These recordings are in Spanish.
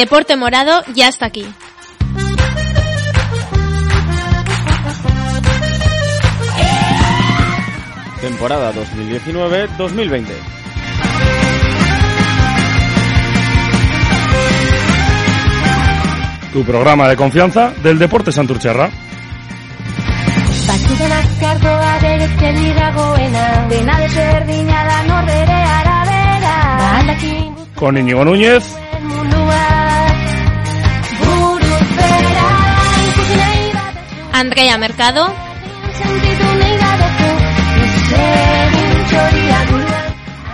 Deporte Morado ya está aquí. Temporada 2019-2020. Tu programa de confianza del Deporte Santurcherra. Batzudenak ardoa beretzen iragoena Dena desberdina da norbere arabera Batakin Con Íñigo Núñez, Andrea Mercado,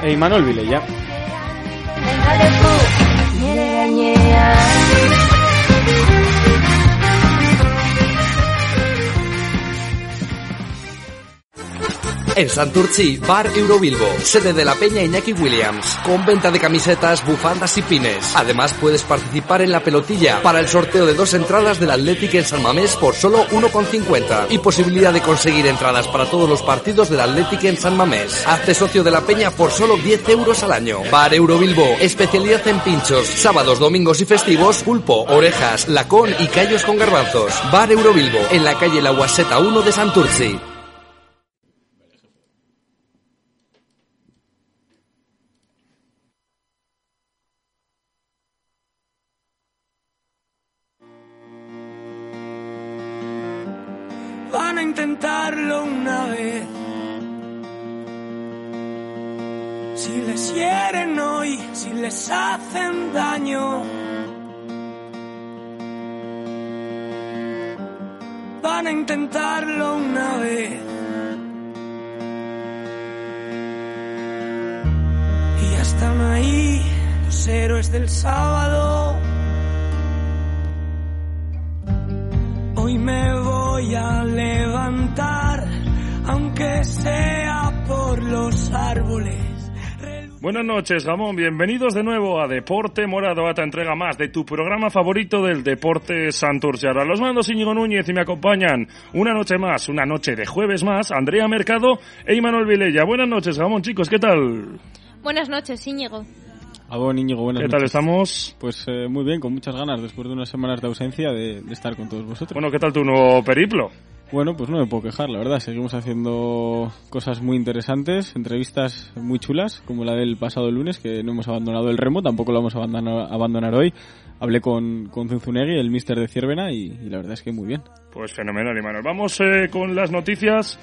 E Imanol Vilella. En Santurci, Bar Eurobilbo, sede de la Peña Iñaki Williams, con venta de camisetas, bufandas y pines. Además puedes participar en la pelotilla para el sorteo de dos entradas del Athletic en San Mamés por solo 1,50 y posibilidad de conseguir entradas para todos los partidos del Athletic en San Mamés. Hazte socio de la Peña por solo 10 euros al año. Bar Eurobilbo, especialidad en pinchos, sábados, domingos y festivos, pulpo, orejas, lacón y callos con garbanzos. Bar Eurobilbo, en la calle La Guaseta 1 de Santurci. Les hacen daño. Van a intentarlo una vez. Y ya están ahí los héroes del sábado. Hoy me voy a levantar, aunque sea por los árboles. Buenas noches, Gamón. Bienvenidos de nuevo a Deporte Morado, a esta entrega más de tu programa favorito del deporte Santurciara. Los mandos Íñigo Núñez y me acompañan una noche más, una noche de jueves más, Andrea Mercado e Imanol Vilella. Buenas noches, Gamón, chicos, ¿qué tal? buenas noches, Íñigo. A vos, Íñigo, buenas ¿Qué tal noches. estamos? Pues eh, muy bien, con muchas ganas, después de unas semanas de ausencia, de, de estar con todos vosotros. Bueno, ¿qué tal tu nuevo periplo? Bueno, pues no me puedo quejar, la verdad. Seguimos haciendo cosas muy interesantes, entrevistas muy chulas, como la del pasado lunes, que no hemos abandonado el remo, tampoco lo vamos a abandonar, hoy. Hablé con, con Zunzunegui, el mister de Ciervena, y, y la verdad es que muy bien. Pues fenomenal, Imanol. Vamos eh, con las noticias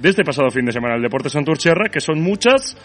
de este pasado fin de semana del Deporte Santurciarra, que son muchas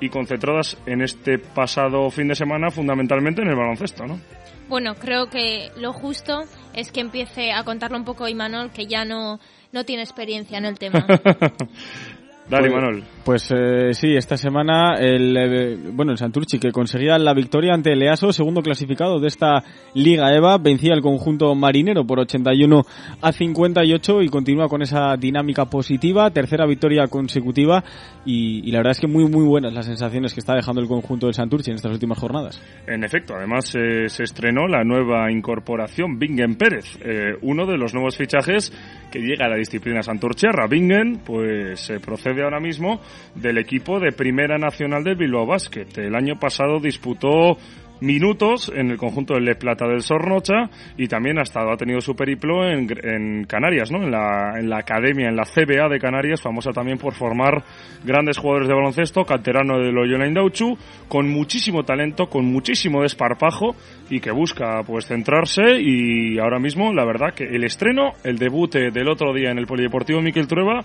y concentradas en este pasado fin de semana fundamentalmente en el baloncesto, ¿no? Bueno, creo que lo justo es que empiece a contarlo un poco Imanol, que ya no, no tiene experiencia en el tema. Dale, Pues- Imanol. Pues eh, sí, esta semana el eh, bueno el Santurchi que conseguía la victoria ante el EASO, segundo clasificado de esta Liga EVA, vencía al conjunto marinero por 81 a 58 y continúa con esa dinámica positiva, tercera victoria consecutiva y, y la verdad es que muy muy buenas las sensaciones que está dejando el conjunto del Santurchi en estas últimas jornadas. En efecto, además eh, se estrenó la nueva incorporación Bingen Pérez, eh, uno de los nuevos fichajes que llega a la disciplina santurcherra. Bingen, pues eh, ahora mismo del equipo de Primera Nacional del Bilbao Basket. El año pasado disputó minutos en el conjunto del Le Plata del Sornocha y también ha estado ha tenido su periplo en, en Canarias, ¿no? En la, en la academia, en la CBA de Canarias, famosa también por formar grandes jugadores de baloncesto, canterano de Loyola Indauchu, con muchísimo talento, con muchísimo desparpajo y que busca pues centrarse y ahora mismo la verdad que el estreno, el debut del otro día en el Polideportivo Miquel Trueba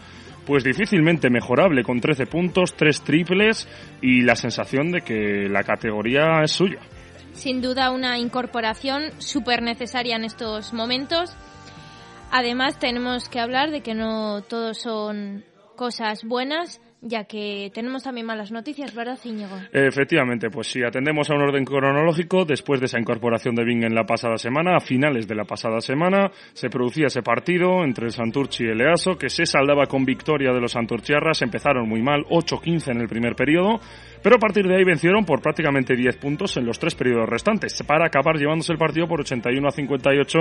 pues difícilmente mejorable con 13 puntos, 3 triples y la sensación de que la categoría es suya. Sin duda una incorporación súper necesaria en estos momentos. Además tenemos que hablar de que no todos son cosas buenas ya que tenemos también malas noticias, ¿verdad, Íñigo? Efectivamente, pues si atendemos a un orden cronológico, después de esa incorporación de Bing en la pasada semana, a finales de la pasada semana, se producía ese partido entre el Santurchi y el EASO, que se saldaba con victoria de los Santurchiarras, empezaron muy mal, 8-15 en el primer periodo, pero a partir de ahí vencieron por prácticamente 10 puntos en los tres periodos restantes, para acabar llevándose el partido por 81 a 58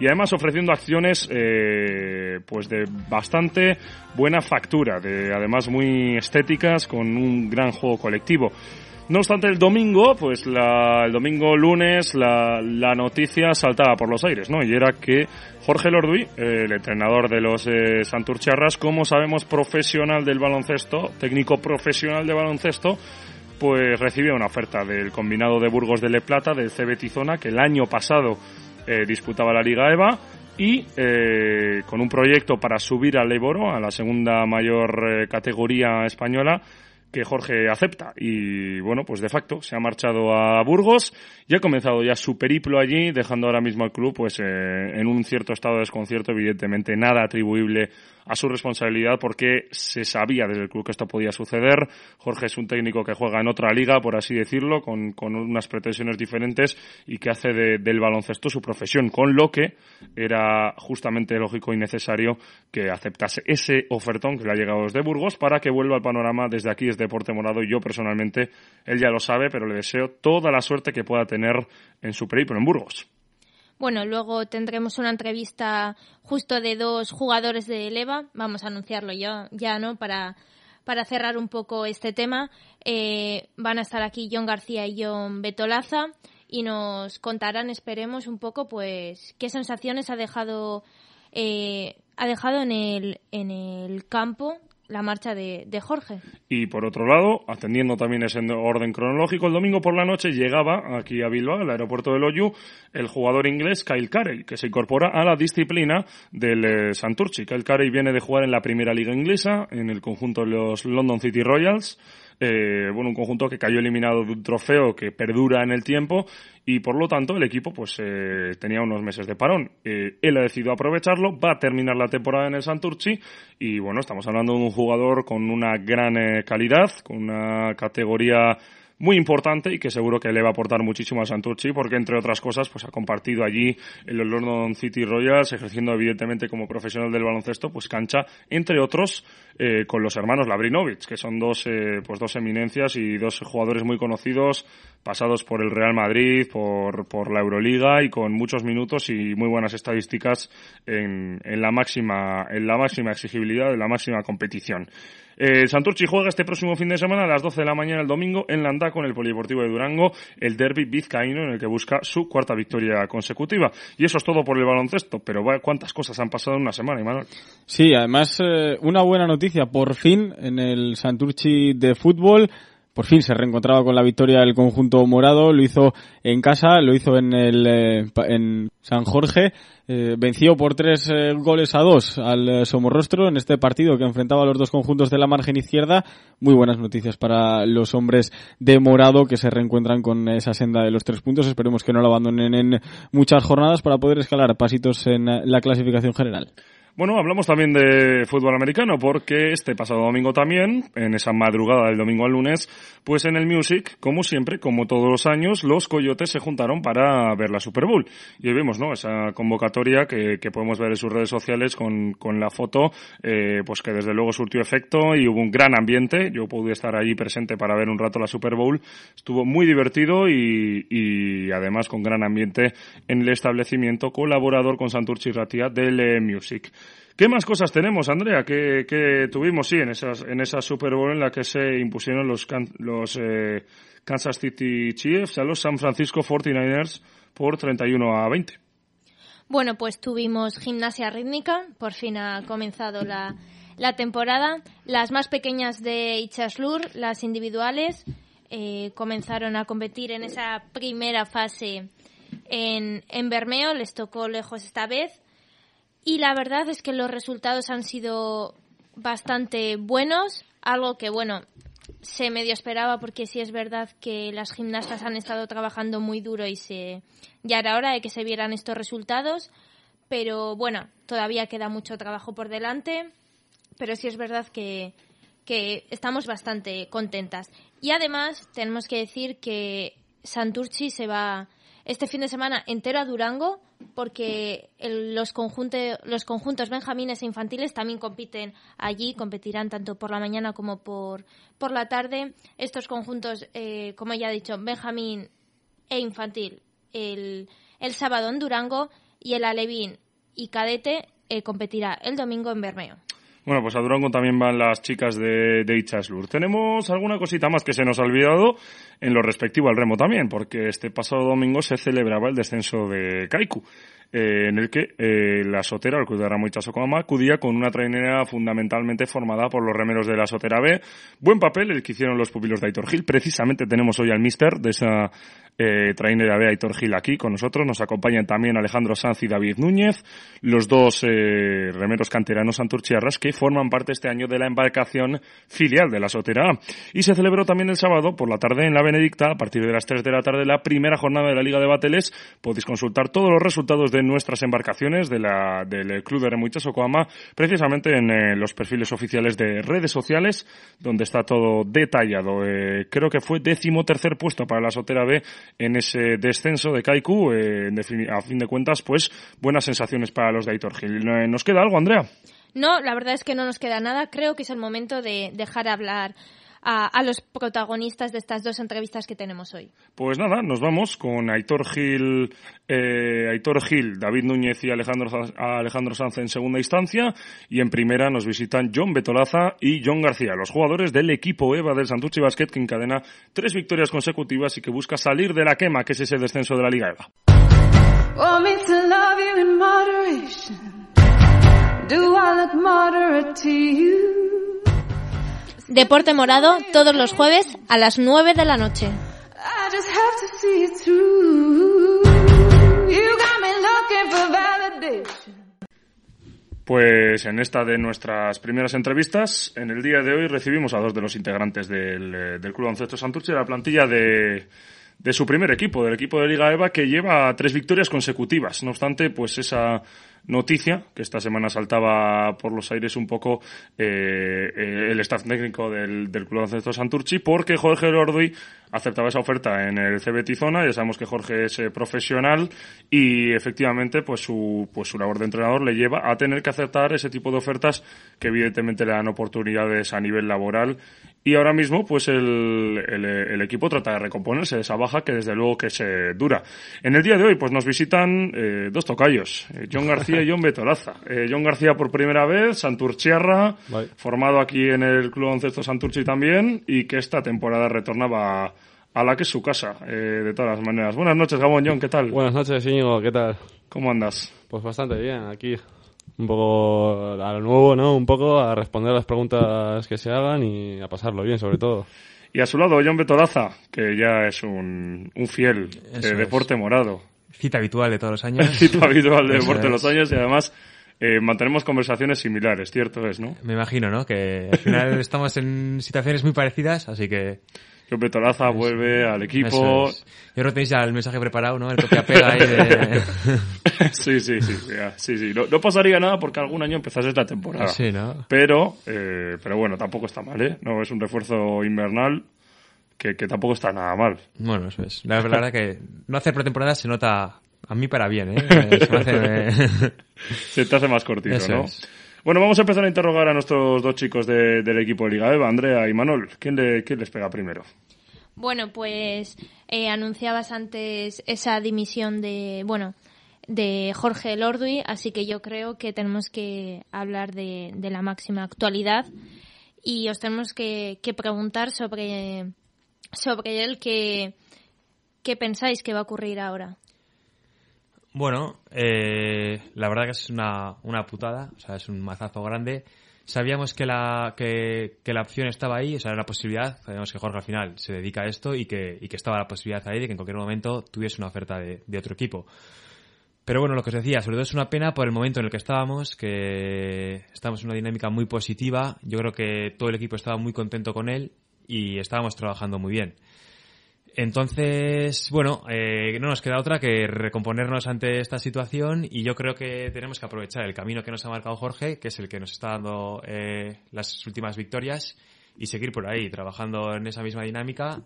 y además ofreciendo acciones eh, pues de bastante buena factura, de además muy estéticas con un gran juego colectivo. No obstante, el domingo, pues la, el domingo lunes, la, noticia saltaba por los aires, ¿no? Y era que Jorge Lorduy, el entrenador de los eh, Santurcharras, como sabemos, profesional del baloncesto, técnico profesional de baloncesto, pues recibió una oferta del combinado de Burgos de Le Plata, del CB Tizona, que el año pasado eh, disputaba la Liga EVA y eh, con un proyecto para subir al Leboro, a la segunda mayor eh, categoría española, que Jorge acepta. Y bueno pues de facto se ha marchado a Burgos y ha comenzado ya su periplo allí dejando ahora mismo al club pues eh, en un cierto estado de desconcierto evidentemente nada atribuible a su responsabilidad porque se sabía desde el club que esto podía suceder. Jorge es un técnico que juega en otra liga, por así decirlo, con, con unas pretensiones diferentes y que hace de, del baloncesto su profesión, con lo que era justamente lógico y necesario que aceptase ese ofertón que le ha llegado desde Burgos para que vuelva al panorama desde aquí, desde Deporte Morado. Y yo personalmente, él ya lo sabe, pero le deseo toda la suerte que pueda tener en su periplo en Burgos. Bueno, luego tendremos una entrevista justo de dos jugadores de Leva. Vamos a anunciarlo ya, ya ¿no? Para, para cerrar un poco este tema. Eh, van a estar aquí John García y John Betolaza y nos contarán, esperemos, un poco, pues, qué sensaciones ha dejado, eh, ha dejado en el, en el campo la marcha de, Jorge. Y por otro lado, atendiendo también ese orden cronológico, el domingo por la noche llegaba aquí a Bilbao, al aeropuerto de Loyu, el jugador inglés Kyle Carey, que se incorpora a la disciplina del eh, Santurci. Kyle Carey viene de jugar en la primera liga inglesa, en el conjunto de los London City Royals, eh, bueno, un conjunto que cayó eliminado de un trofeo que perdura en el tiempo y por lo tanto el equipo pues eh, tenía unos meses de parón. Eh, él ha decidido aprovecharlo, va a terminar la temporada en el Santurci y bueno, estamos hablando de un jugador con una gran eh, calidad, con una categoría muy importante y que seguro que le va a aportar muchísimo a Santurci porque entre otras cosas pues ha compartido allí en los London City Royals ejerciendo evidentemente como profesional del baloncesto pues cancha entre otros eh, con los hermanos Labrinovic que son dos eh, pues dos eminencias y dos jugadores muy conocidos pasados por el Real Madrid por, por la Euroliga y con muchos minutos y muy buenas estadísticas en, en la máxima en la máxima exigibilidad de la máxima competición eh, Santurchi juega este próximo fin de semana a las 12 de la mañana el domingo en Landa con el Polideportivo de Durango, el derby vizcaíno en el que busca su cuarta victoria consecutiva. Y eso es todo por el baloncesto, pero cuántas cosas han pasado en una semana, Imanol. Sí, además eh, una buena noticia, por fin en el Santurchi de fútbol por fin se reencontraba con la victoria del conjunto morado, lo hizo en casa, lo hizo en el eh, en San Jorge, eh, venció por tres eh, goles a dos al Somorrostro en este partido que enfrentaba a los dos conjuntos de la margen izquierda. Muy buenas noticias para los hombres de morado que se reencuentran con esa senda de los tres puntos. Esperemos que no la abandonen en muchas jornadas para poder escalar pasitos en la clasificación general. Bueno, hablamos también de fútbol americano porque este pasado domingo también, en esa madrugada del domingo al lunes, pues en el Music, como siempre, como todos los años, los coyotes se juntaron para ver la Super Bowl. Y hoy vemos, ¿no? Esa convocatoria que, podemos ver en sus redes sociales con, con la foto, eh, pues que desde luego surtió efecto y hubo un gran ambiente. Yo pude estar allí presente para ver un rato la Super Bowl. Estuvo muy divertido y, y además con gran ambiente en el establecimiento colaborador con Santurchi Ratia del eh, Music. ¿Qué más cosas tenemos, Andrea? ¿Qué, qué tuvimos, sí, en, esas, en esa Super Bowl en la que se impusieron los, los eh, Kansas City Chiefs a los San Francisco 49ers por 31 a 20? Bueno, pues tuvimos gimnasia rítmica, por fin ha comenzado la, la temporada. Las más pequeñas de Ichaslur, las individuales, eh, comenzaron a competir en esa primera fase en, en Bermeo, les tocó lejos esta vez. Y la verdad es que los resultados han sido bastante buenos, algo que, bueno, se medio esperaba porque sí es verdad que las gimnastas han estado trabajando muy duro y se ya era hora de que se vieran estos resultados, pero bueno, todavía queda mucho trabajo por delante, pero sí es verdad que, que estamos bastante contentas. Y además tenemos que decir que Santurchi se va este fin de semana entero a Durango porque el- los, conjunte- los conjuntos benjamines e infantiles también compiten allí, competirán tanto por la mañana como por, por la tarde. Estos conjuntos, eh, como ya he dicho, benjamín e infantil el, el sábado en Durango y el alevín y cadete eh, competirá el domingo en Bermeo. Bueno, pues a Durango también van las chicas de, de Ichaslur. Tenemos alguna cosita más que se nos ha olvidado en lo respectivo al remo también, porque este pasado domingo se celebraba el descenso de Kaiku, eh, en el que eh, la sotera, el Club de Ramo Ichasokoama, acudía con una trainera fundamentalmente formada por los remeros de la sotera B. Buen papel el que hicieron los pupilos de Aitor Gil. Precisamente tenemos hoy al mister de esa eh, trainera B, Aitor Gil, aquí con nosotros. Nos acompañan también Alejandro Sanz y David Núñez, los dos eh, remeros canteranos santurchiarras que forman parte este año de la embarcación filial de la Sotera A. Y se celebró también el sábado por la tarde en la Benedicta, a partir de las 3 de la tarde, la primera jornada de la Liga de Bateles. Podéis consultar todos los resultados de nuestras embarcaciones de la, del Club de Remuichas Ocoama, precisamente en eh, los perfiles oficiales de redes sociales, donde está todo detallado. Eh, creo que fue décimo tercer puesto para la Sotera B en ese descenso de Kaiku. Eh, a fin de cuentas, pues buenas sensaciones para los de Aitor Gil. Eh, ¿Nos queda algo, Andrea? No, la verdad es que no nos queda nada. Creo que es el momento de dejar hablar a, a los protagonistas de estas dos entrevistas que tenemos hoy. Pues nada, nos vamos con Aitor Gil, eh, Aitor Gil, David Núñez y Alejandro, Sanz- Alejandro Sanz en segunda instancia. Y en primera nos visitan John Betolaza y John García, los jugadores del equipo EVA del Santucci Basket que encadena tres victorias consecutivas y que busca salir de la quema, que es ese descenso de la Liga EVA. Want me to love you in moderation. Do I look moderate to you? Deporte Morado todos los jueves a las 9 de la noche. Pues en esta de nuestras primeras entrevistas, en el día de hoy recibimos a dos de los integrantes del, eh, del Club Baloncesto Santurce, la plantilla de, de su primer equipo, del equipo de Liga EVA, que lleva tres victorias consecutivas. No obstante, pues esa noticia que esta semana saltaba por los aires un poco eh, eh, el staff técnico del, del Club Baloncesto Santurci, porque Jorge Lordi aceptaba esa oferta en el CB Tizona. Ya sabemos que Jorge es eh, profesional y efectivamente pues su, pues su labor de entrenador le lleva a tener que aceptar ese tipo de ofertas que evidentemente le dan oportunidades a nivel laboral y ahora mismo pues el, el, el equipo trata de recomponerse de esa baja que desde luego que se dura. En el día de hoy pues nos visitan eh, dos tocayos, eh, John García y John Betolaza. Eh, John García por primera vez, Santurchiarra, formado aquí en el Club Baloncesto Santurchi también y que esta temporada retornaba a la que es su casa, eh, de todas las maneras. Buenas noches, Gabón, John, ¿qué tal? Buenas noches, Íñigo, ¿qué tal? ¿Cómo andas? Pues bastante bien, aquí. Un poco a lo nuevo, ¿no? Un poco a responder a las preguntas que se hagan y a pasarlo bien, sobre todo. Y a su lado, John Betolaza, que ya es un, un fiel de deporte morado. Cita habitual de todos los años. Cito habitual de deporte de los años y además eh, mantenemos conversaciones similares, cierto es, ¿no? Me imagino, ¿no? Que al final estamos en situaciones muy parecidas, así que... John Betolaza vuelve al equipo. Es. Yo creo que tenéis ya el mensaje preparado, ¿no? El copia-pega ahí de... sí, sí, sí, sí, sí. No, no pasaría nada porque algún año empezase esta temporada. Sí, ¿no? Pero, eh, pero bueno, tampoco está mal, ¿eh? No es un refuerzo invernal que, que tampoco está nada mal. Bueno, eso es. La verdad que no hacer pretemporada se nota a mí para bien, ¿eh? Se me hace... Se te hace más cortito, Eso ¿no? es. Bueno, vamos a empezar a interrogar a nuestros dos chicos de- del equipo de Liga Eva, Andrea y Manol. ¿Quién, le- quién les pega primero? Bueno, pues eh, anunciabas antes esa dimisión de, bueno, de Jorge Lordui, así que yo creo que tenemos que hablar de, la máxima actualidad y os tenemos que, preguntar sobre, sobre él qué pensáis que va a ocurrir ahora. Bueno, eh, la verdad que es una, una putada, o sea, es un mazazo grande. Sabíamos que la, que, la opción estaba ahí, o sea, era la posibilidad. Sabíamos que Jorge al final se dedica a esto y que, y que estaba la posibilidad ahí de que en cualquier momento tuviese una oferta de, de otro equipo. Pero bueno, lo que os decía, sobre todo es una pena por el momento en el que estábamos, que estábamos en una dinámica muy positiva. Yo creo que todo el equipo estaba muy contento con él y estábamos trabajando muy bien. Entonces, bueno, eh, no nos queda otra que recomponernos ante esta situación y yo creo que tenemos que aprovechar el camino que nos ha marcado Jorge, que es el que nos está dando eh, las últimas victorias, y seguir por ahí, trabajando en esa misma dinámica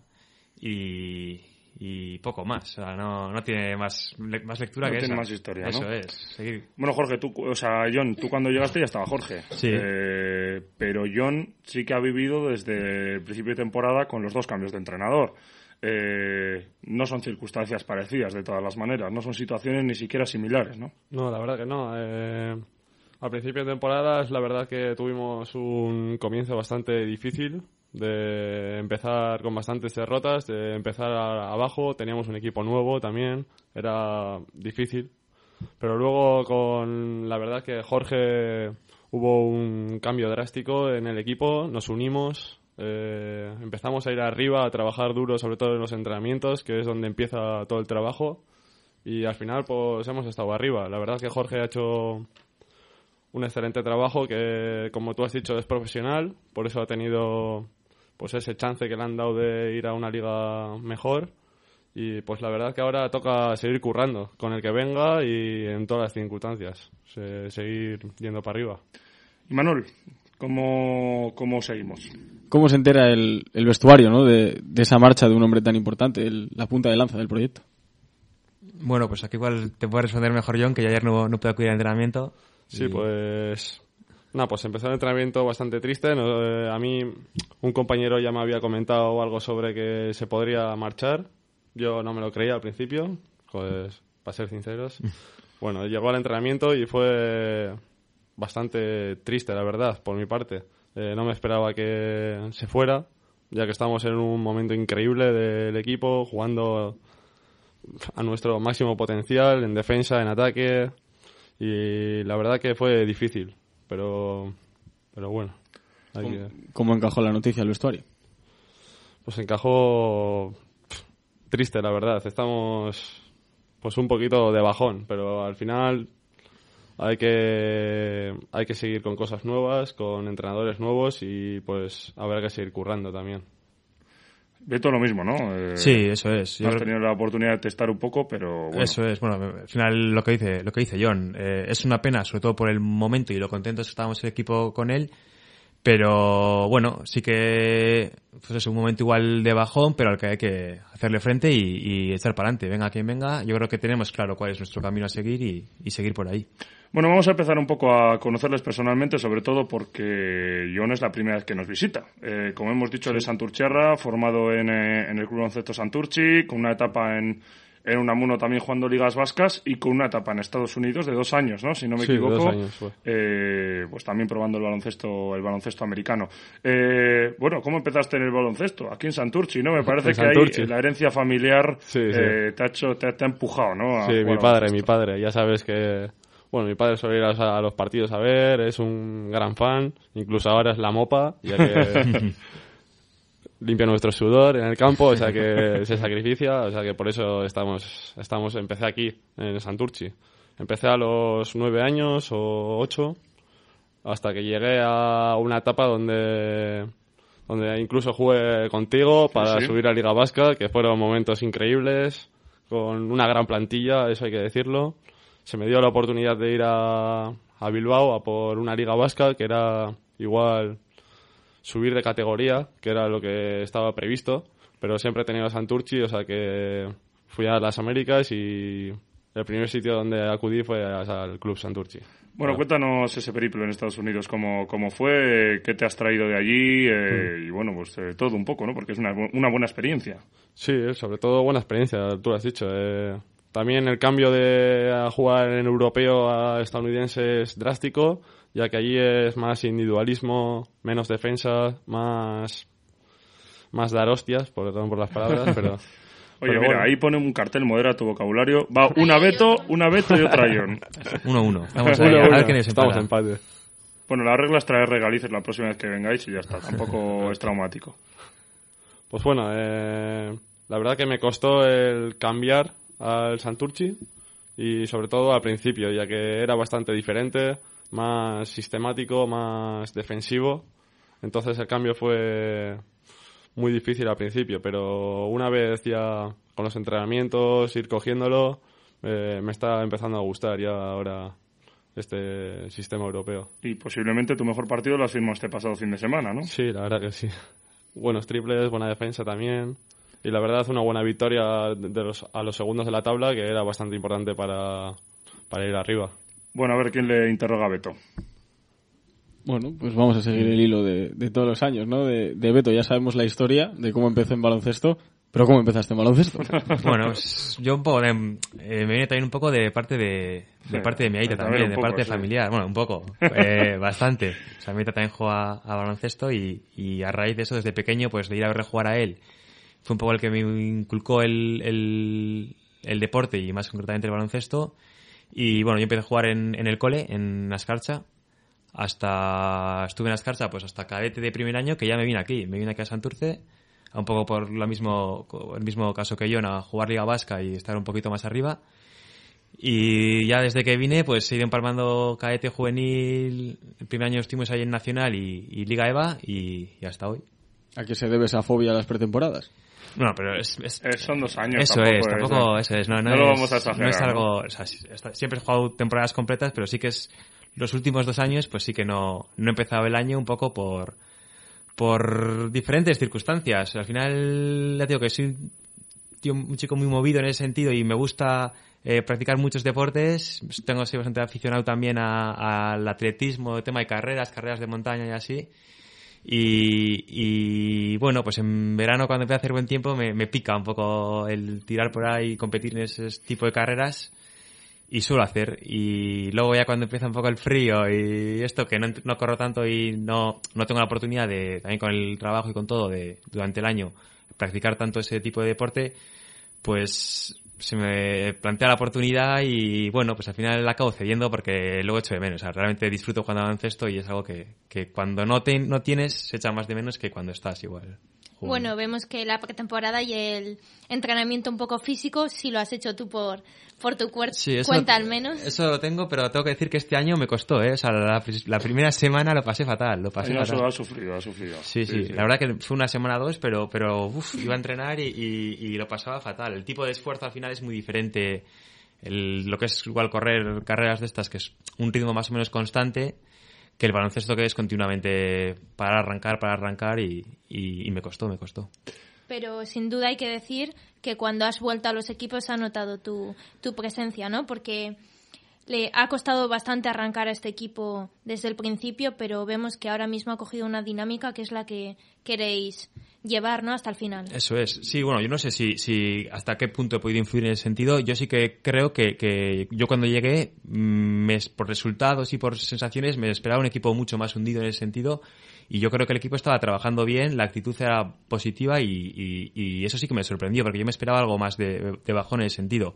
y, y poco más. O sea, no, no tiene más, le- más lectura No que tiene esa. más historia, Eso ¿no? es, seguir. Bueno, Jorge, tú, o sea, John, tú cuando llegaste ya estaba Jorge. Sí. Eh, pero John sí que ha vivido desde el principio de temporada con los dos cambios de entrenador. Eh, no son circunstancias parecidas de todas las maneras, no son situaciones ni siquiera similares, ¿no? No, la verdad que no. Eh, al principio de temporada es la verdad que tuvimos un comienzo bastante difícil de empezar con bastantes derrotas, de empezar abajo, teníamos un equipo nuevo también, era difícil. Pero luego con la verdad que Jorge hubo un cambio drástico en el equipo, nos unimos, eh, empezamos a ir arriba, a trabajar duro, sobre todo en los entrenamientos, que es donde empieza todo el trabajo. Y al final, pues hemos estado arriba. La verdad es que Jorge ha hecho un excelente trabajo que, como tú has dicho, es profesional. Por eso ha tenido pues ese chance que le han dado de ir a una liga mejor. Y pues la verdad que ahora toca seguir currando con el que venga y en todas las circunstancias. Se- seguir yendo para arriba. Manuel, ¿cómo, cómo seguimos? ¿Cómo se entera el, el vestuario ¿no? de, de esa marcha de un hombre tan importante, el- la punta de lanza del proyecto? Bueno, pues aquí igual te puede responder mejor John, que yo ayer no, no pude acudir al entrenamiento. Sí, Y- pues. Nada, pues empezó el entrenamiento bastante triste. No, eh, a mí, un compañero ya me había comentado algo sobre que se podría marchar. Yo no me lo creía al principio, pues, para ser sinceros. Bueno, llegó al entrenamiento y fue bastante triste, la verdad, por mi parte. Eh, no me esperaba que se fuera, ya que estamos en un momento increíble del equipo, jugando a nuestro máximo potencial en defensa, en ataque. Y la verdad que fue difícil, pero, pero bueno. que- ¿Cómo encajó la noticia vestuario? pues encajó triste, la verdad. Estamos pues un poquito de bajón, pero al final hay que hay que seguir con cosas nuevas, con entrenadores nuevos y pues habrá que seguir currando también. Beto lo mismo, ¿no? Eh, Sí, eso es. Yo Has tenido la oportunidad de testar un poco, pero bueno. Eso es, bueno, al final lo que dice, lo que dice John, eh, es una pena, sobre todo por el momento y lo contentos que estábamos el equipo con él, pero bueno, sí que pues es un momento igual de bajón, pero al que hay que hacerle frente y, y echar para adelante, venga quien venga, yo creo que tenemos claro cuál es nuestro camino a seguir y, y seguir por ahí. Bueno, vamos a empezar un poco a conocerles personalmente, sobre todo porque John es la primera vez que nos visita. Eh, como hemos dicho, él es Santurcherra, formado en, eh, en el Club Onceto Santurchi, con una etapa en, en Unamuno también jugando ligas vascas y con una etapa en Estados Unidos de dos años, ¿no? Si no me Sí, equivoco. dos años fue. Eh, pues también probando el baloncesto, el baloncesto americano. Eh, bueno, ¿cómo empezaste en el baloncesto? Aquí en Santurchi, ¿no? Me parece que ahí Santurchi. la herencia familiar Sí, sí. eh, te, ha hecho, te, ha- te ha empujado, ¿no? a Sí, mi padre, mi padre. Ya sabes que, bueno, mi padre suele ir a, a los partidos a ver, es un gran fan, incluso ahora es la mopa, ya que limpia nuestro sudor en el campo, o sea que se sacrificia, o sea que por eso estamos, estamos, empecé aquí, en Santurchi. Empecé a los nueve años o ocho, hasta que llegué a una etapa donde donde incluso jugué contigo para sí. subir a Liga Vasca, que fueron momentos increíbles, con una gran plantilla, eso hay que decirlo. Se me dio la oportunidad de ir a, a Bilbao a por una Liga Vasca, que era igual subir de categoría, que era lo que estaba previsto, pero siempre he tenido a Santurchi, o sea que fui a las Américas y el primer sitio donde acudí fue al Club Santurchi. Bueno, cuéntanos ese periplo en Estados Unidos, cómo, cómo fue, qué te has traído de allí eh, y bueno, pues eh, todo un poco, ¿no? Porque es una, una buena experiencia. Sí, sobre todo buena experiencia, tú lo has dicho. eh, también el cambio de a jugar en europeo a estadounidense es drástico, ya que allí es más individualismo, menos defensa, más más dar hostias, por, perdón por las palabras, pero... Oye, pero mira, bueno. ahí pone un cartel, modera tu vocabulario. Va una Beto, una Beto y otra John. 1-1. Estamos ahí, Uno, a ver uno. quién es Estamos empate. Bueno, la regla es traer regalices la próxima vez que vengáis y ya está. Tampoco es traumático. Pues bueno, eh, la verdad que me costó el cambiar al Santurchi y sobre todo al principio, ya que era bastante diferente, más sistemático, más defensivo. Entonces el cambio fue muy difícil al principio, pero una vez ya con los entrenamientos, ir cogiéndolo, eh, me está empezando a gustar ya ahora este sistema europeo. Y posiblemente tu mejor partido lo has firmado este pasado fin de semana, ¿no? Sí, la verdad que sí. Buenos triples, buena defensa también. Y la verdad, una buena victoria de los, a los segundos de la tabla, que era bastante importante para, para ir arriba. Bueno, a ver quién le interroga a Beto. Bueno, pues vamos a seguir el hilo de, de todos los años, ¿no? De, de Beto ya sabemos la historia de cómo empezó en baloncesto, pero ¿cómo empezaste en baloncesto? Bueno, yo un poco de, eh, me viene también un poco de parte de, de Sí, parte de mi aita también de poco, parte sí. familiar, bueno, un poco, eh, bastante. O sea, mi aita también juega a baloncesto y, y a raíz de eso, desde pequeño, pues de ir a verle jugar a él, fue un poco el que me inculcó el, el, el deporte y más concretamente el baloncesto. Y bueno, yo empecé a jugar en, el cole, en Ascarcha, hasta estuve en Ascarcha pues hasta cadete de primer año que ya me vine aquí. Me vine aquí a Santurce un poco por lo mismo el mismo caso que yo a jugar liga vasca y estar un poquito más arriba. Y ya desde que vine pues he ido empalmando cadete juvenil. El primer año estuvimos ahí en nacional y, liga eva y hasta hoy. ¿A qué se debe esa fobia a las pretemporadas? No, pero es, es- Eh, son dos años. eso tampoco es, tampoco ¿eh? eso es, no, no, No lo vamos a exagerar, no es algo, o sea, siempre he jugado temporadas completas, pero sí que es los últimos dos años, pues sí que no, no he empezado el año un poco por, por diferentes circunstancias. Al final, ya digo que soy un, tío, un chico muy movido en ese sentido y me gusta eh, practicar muchos deportes. Tengo soy bastante aficionado también al atletismo, tema de carreras, carreras de montaña y así. Y, bueno, pues en verano cuando empieza a hacer buen tiempo me, me pica un poco el tirar por ahí y competir en ese tipo de carreras y suelo hacer. Y luego ya cuando empieza un poco el frío y esto que no, no corro tanto y no, no tengo la oportunidad de, también con el trabajo y con todo, de durante el año practicar tanto ese tipo de deporte, pues se me plantea la oportunidad y bueno, pues al final la acabo cediendo porque luego echo de menos. O sea, realmente disfruto cuando baloncesto y es algo que, que cuando no, te, no tienes se echa más de menos que cuando estás igual. Bueno, vemos que la pretemporada y el entrenamiento un poco físico sí lo has hecho tú por, por tu cuer- Sí, eso, cuenta al menos. Eso lo tengo, pero tengo que decir que este año me costó, ¿eh? O sea, la, la primera semana lo pasé fatal, lo pasé fatal. ha sufrido, ha sufrido. Sí, sí, la verdad que fue una semana o dos, pero, pero uf, iba a entrenar y, y- y lo pasaba fatal. El tipo de esfuerzo al final es muy diferente. El- lo que es igual correr carreras de estas, que es un ritmo más o menos constante, que el baloncesto que es continuamente para arrancar, para arrancar y, y- me costó, me costó. Pero sin duda hay que decir que cuando has vuelto a los equipos ha notado tu, tu presencia, ¿no? Porque le ha costado bastante arrancar a este equipo desde el principio, pero vemos que ahora mismo ha cogido una dinámica que es la que queréis llevar, ¿no? Hasta el final. Eso es. Sí, bueno, yo no sé si, si hasta qué punto he podido influir en ese sentido. Yo sí que creo que, que yo cuando llegué, mm, me- por resultados y por sensaciones, me esperaba un equipo mucho más hundido en ese sentido. Y yo creo que el equipo estaba trabajando bien, la actitud era positiva y, y- y eso sí que me sorprendió, porque yo me esperaba algo más de, de bajón en ese sentido.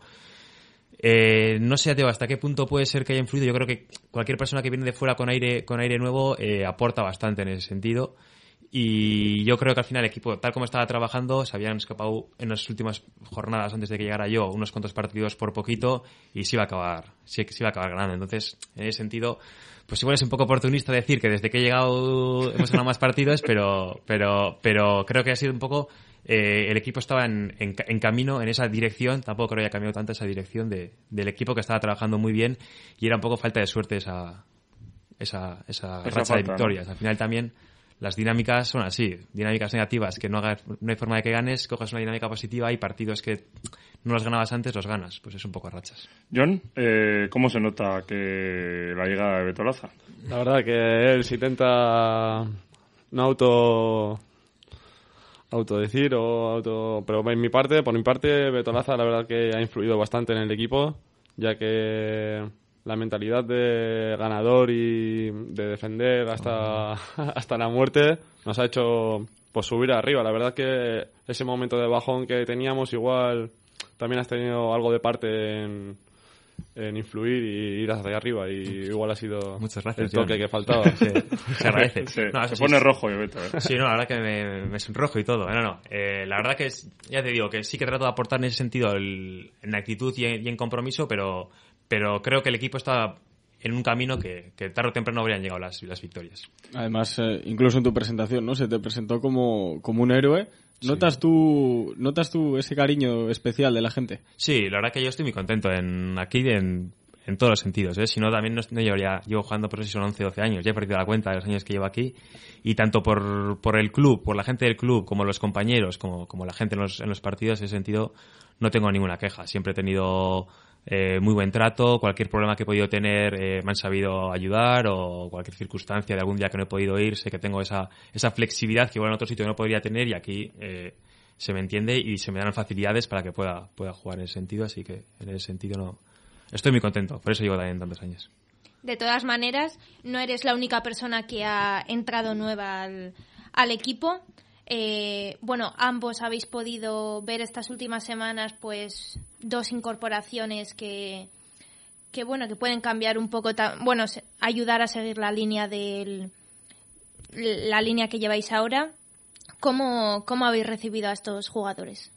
Eh, no sé, Teo, hasta qué punto puede ser que haya influido. Yo creo que cualquier persona que viene de fuera con aire, con aire nuevo eh, aporta bastante en ese sentido. Y yo creo que al final el equipo, tal como estaba trabajando, se habían escapado en las últimas jornadas antes de que llegara yo unos cuantos partidos por poquito y se iba a acabar, se iba a acabar ganando. Entonces, en ese sentido, pues igual es un poco oportunista decir que desde que he llegado hemos ganado más partidos, pero, pero, pero creo que ha sido un poco eh, el equipo estaba en, en, en camino en esa dirección, tampoco creo que haya cambiado tanto esa dirección de, del equipo que estaba trabajando muy bien y era un poco falta de suerte esa, esa, esa, Esa racha de victorias. Al final también las dinámicas son así, dinámicas negativas, que no, hagas, no hay forma de que ganes, cojas una dinámica positiva y partidos que no los ganabas antes, los ganas. Pues es un poco a rachas. John, eh, ¿cómo se nota que la llegada de Betolaza? La verdad que él se intenta no auto autodecir o auto... Pero en mi parte, por mi parte, Betolaza la verdad que ha influido bastante en el equipo, ya que la mentalidad de ganador y de defender hasta, hasta la muerte nos ha hecho pues subir arriba. La verdad que ese momento de bajón que teníamos igual también has tenido algo de parte en, en influir y ir hacia arriba y igual ha sido Muchas gracias, el toque John. que faltaba. Sí, se agradece. Sí, No, se pone sí, rojo, yo ¿eh? Sí, no, la verdad que me, me sonrojo y todo. No, no. Eh, la verdad que es, ya te digo, que sí que trato de aportar en ese sentido el- en actitud y en, y en compromiso, pero, pero creo que el equipo está en un camino que, que tarde o temprano habrían llegado las, las victorias. Además, eh, incluso en tu presentación, ¿no? Se te presentó como, como un héroe. ¿Notas tú, ¿Notas tú ese cariño especial de la gente? Sí, la verdad que yo estoy muy contento en aquí en, en todos los sentidos. ¿eh? Si no, también no, no llevaría, llevo jugando por si son 11, 12 años. Ya he perdido la cuenta de los años que llevo aquí. Y tanto por, por el club, por la gente del club, como los compañeros, como, como la gente en los, en los partidos, en ese sentido, no tengo ninguna queja. Siempre he tenido eh, muy buen trato. Cualquier problema que he podido tener eh, me han sabido ayudar o cualquier circunstancia de algún día que no he podido ir, sé que tengo esa, esa flexibilidad que igual en otro sitio no podría tener y aquí eh, se me entiende y se me dan facilidades para que pueda, pueda jugar en ese sentido. Así que en ese sentido no. Estoy muy contento. Por eso llevo también tantos años. De todas maneras, no eres la única persona que ha entrado nueva al, al equipo. Eh, bueno, ambos habéis podido ver estas últimas semanas, pues, dos incorporaciones que, que bueno, que pueden cambiar un poco, bueno, ayudar a seguir la línea del, la línea que lleváis ahora. ¿Cómo, cómo habéis recibido a estos jugadores?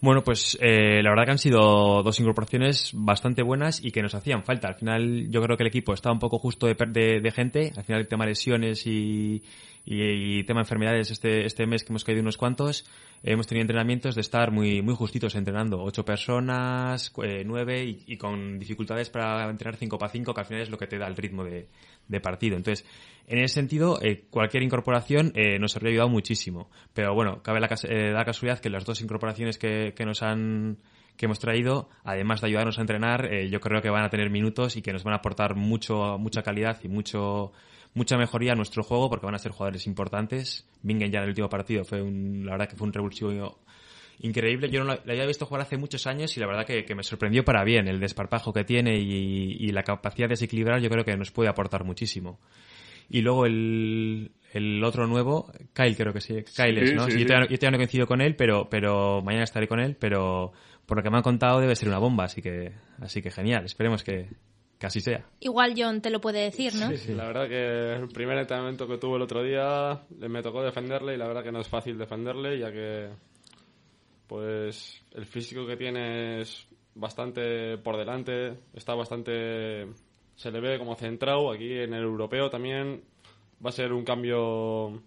Bueno, pues eh, la verdad que han sido dos incorporaciones bastante buenas y que nos hacían falta. Al final yo creo que el equipo estaba un poco justo de, de, de gente. Al final el tema lesiones y, y, y tema enfermedades este, este mes que hemos caído unos cuantos. hemos tenido entrenamientos de estar muy, muy justitos entrenando. Ocho personas, eh, nueve y, y con dificultades para entrenar 5 para 5 que al final es lo que te da el ritmo de, de partido. Entonces, en ese sentido, eh, cualquier incorporación eh, nos habría ayudado muchísimo. Pero bueno, cabe la, eh, la casualidad que las dos incorporaciones que, que nos han que hemos traído, además de ayudarnos a entrenar, eh, yo creo que van a tener minutos y que nos van a aportar mucho, mucha calidad y mucho, mucha mejoría a nuestro juego porque van a ser jugadores importantes. Bingen ya en el último partido fue un, la verdad que fue un revulsivo increíble. Yo no la, la había visto jugar hace muchos años y la verdad que, que me sorprendió para bien el desparpajo que tiene y, y la capacidad de desequilibrar. Yo creo que nos puede aportar muchísimo. Y luego el, el otro nuevo, Kyle creo que sí, Kyle Sí, es, ¿no? sí, Sí, yo, sí. todavía, no- yo todavía no he coincidido con él, pero, pero mañana estaré con él, pero por lo que me han contado debe ser una bomba, así que, así que genial, esperemos que, que así sea. Igual John te lo puede decir, ¿no? Sí, la verdad que el primer entrenamiento que tuve el otro día me tocó defenderle y la verdad que no es fácil defenderle ya que pues el físico que tiene es bastante por delante, está bastante se le ve como centrado aquí en el europeo también va a ser un cambio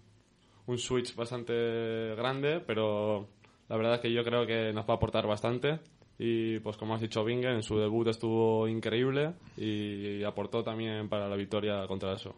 un switch bastante grande, pero la verdad es que yo creo que nos va a aportar bastante y pues como has dicho Bingen en su debut estuvo increíble y aportó también para la victoria contra eso.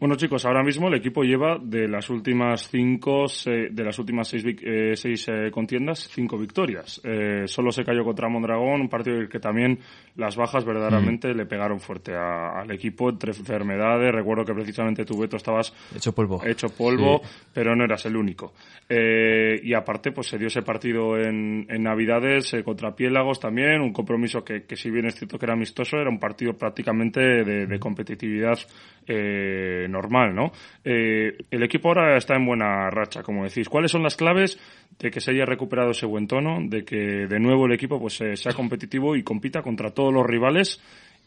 Bueno, chicos, ahora mismo el equipo lleva de las últimas cinco, se- de las últimas seis, eh, seis eh, contiendas, cinco victorias. Eh, solo se cayó contra Mondragón, un partido en el que también las bajas verdaderamente le pegaron fuerte a- al equipo entre enfermedades. Recuerdo que precisamente tú, Beto, estabas Hecho polvo. hecho polvo, Sí. pero no eras el único. Eh, y aparte, pues se dio ese partido en, en Navidades eh, contra Piélagos también, un compromiso que, que si bien es cierto que era amistoso, era un partido prácticamente de, de competitividad eh, normal, ¿no? Eh, el equipo ahora está en buena racha, como decís. ¿Cuáles son las claves de que se haya recuperado ese buen tono, de que de nuevo el equipo pues eh, sea competitivo y compita contra todos los rivales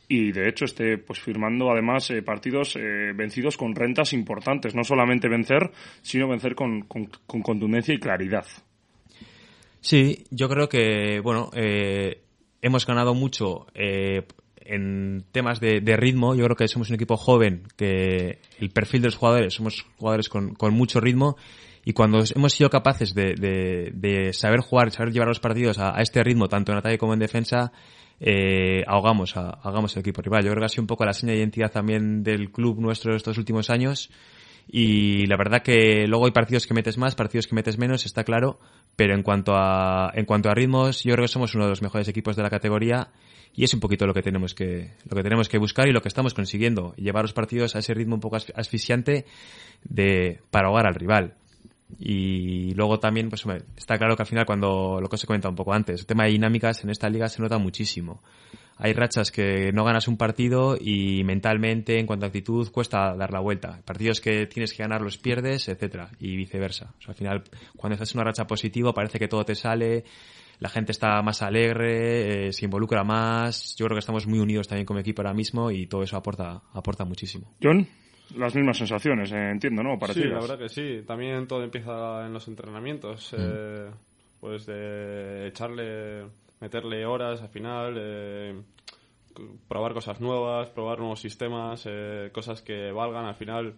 y de hecho esté pues firmando además eh, partidos vencidos con rentas importantes, no solamente vencer, sino vencer con, con- con contundencia y claridad. Sí, yo creo que, bueno, hemos ganado mucho en temas de, ritmo. Yo creo que somos un equipo joven, que el perfil de los jugadores, somos jugadores con, mucho ritmo. Y cuando hemos sido capaces de, de- de saber jugar, saber llevar los partidos a, este ritmo, tanto en ataque como en defensa, eh, ahogamos, ahogamos el equipo rival. Yo creo que ha sido un poco la seña de identidad también del club nuestro estos últimos años. Y la verdad que luego hay partidos que metes más, partidos que metes menos, está claro. Pero en cuanto a, en cuanto a ritmos, yo creo que somos uno de los mejores equipos de la categoría. Y es un poquito lo que tenemos que, lo que tenemos que buscar y lo que estamos consiguiendo. Llevar los partidos a ese ritmo un poco as- asfixiante de, para ahogar al rival. Y luego también, pues está claro que al final cuando, lo que os he comentado un poco antes, el tema de dinámicas en esta liga se nota muchísimo. Hay rachas que no ganas un partido y mentalmente, en cuanto a actitud, cuesta dar la vuelta. Partidos que tienes que ganar los pierdes, etcétera, y viceversa. O sea, al final, cuando estás en una racha positiva, parece que todo te sale, la gente está más alegre, eh, se involucra más. Yo creo que estamos muy unidos también como equipo ahora mismo y todo eso aporta, aporta muchísimo. John, las mismas sensaciones, eh, entiendo, ¿no? Sí, Parecidas. la verdad que sí. También todo empieza en los entrenamientos. eh, pues de echarle, meterle horas al final, eh, probar cosas nuevas, probar nuevos sistemas, eh, cosas que valgan. Al final,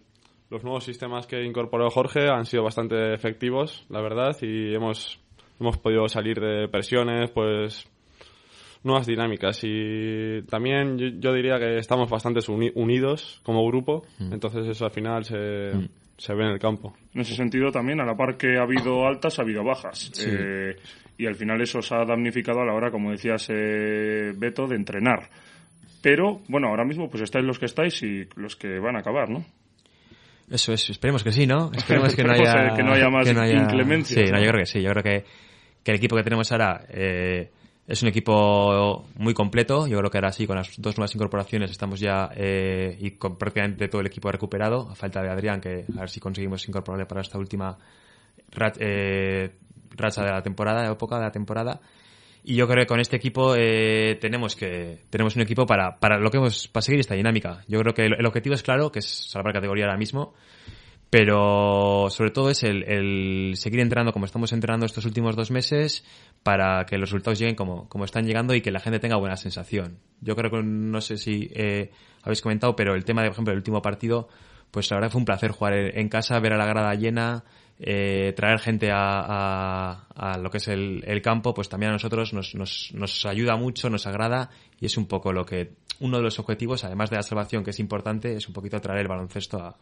los nuevos sistemas que incorporó Jorge han sido bastante efectivos, la verdad, y hemos, hemos podido salir de presiones, pues nuevas dinámicas. Y también yo, yo diría que estamos bastante uni- unidos como grupo, entonces eso al final se, se ve en el campo. En ese sentido, también, a la par que ha habido altas, ha habido bajas. Sí. Eh, y al final eso os ha damnificado a la hora, como decías, eh, Beto, de entrenar. Pero, bueno, ahora mismo pues estáis los que estáis y los que van a acabar, ¿no? Eso es, esperemos que sí, ¿no? Esperemos que no haya, que no haya más inclemencias, Sí, no, ¿no? yo creo que sí. Yo creo que, que el equipo que tenemos ahora eh, es un equipo muy completo. Yo creo que ahora sí, con las dos nuevas incorporaciones estamos ya eh, y con prácticamente todo el equipo recuperado, a falta de Adrián, que a ver si conseguimos incorporarle para esta última ra- eh, racha de la temporada, época de la temporada. Y yo creo que con este equipo eh, tenemos que tenemos un equipo para, para lo que hemos para seguir esta dinámica. Yo creo que el, objetivo es claro, que es salvar categoría ahora mismo, pero sobre todo es el seguir entrenando como estamos entrenando estos últimos dos meses para que los resultados lleguen como, como están llegando y que la gente tenga buena sensación. Yo creo que no sé si eh, habéis comentado, pero el tema de, por ejemplo, el último partido, pues la verdad fue un placer jugar en casa, ver a la grada llena, eh, traer gente a, a- a lo que es el, el campo, pues también a nosotros nos, nos, nos ayuda mucho, nos agrada y es un poco lo que uno de los objetivos, además de la salvación que es importante, es un poquito traer el baloncesto a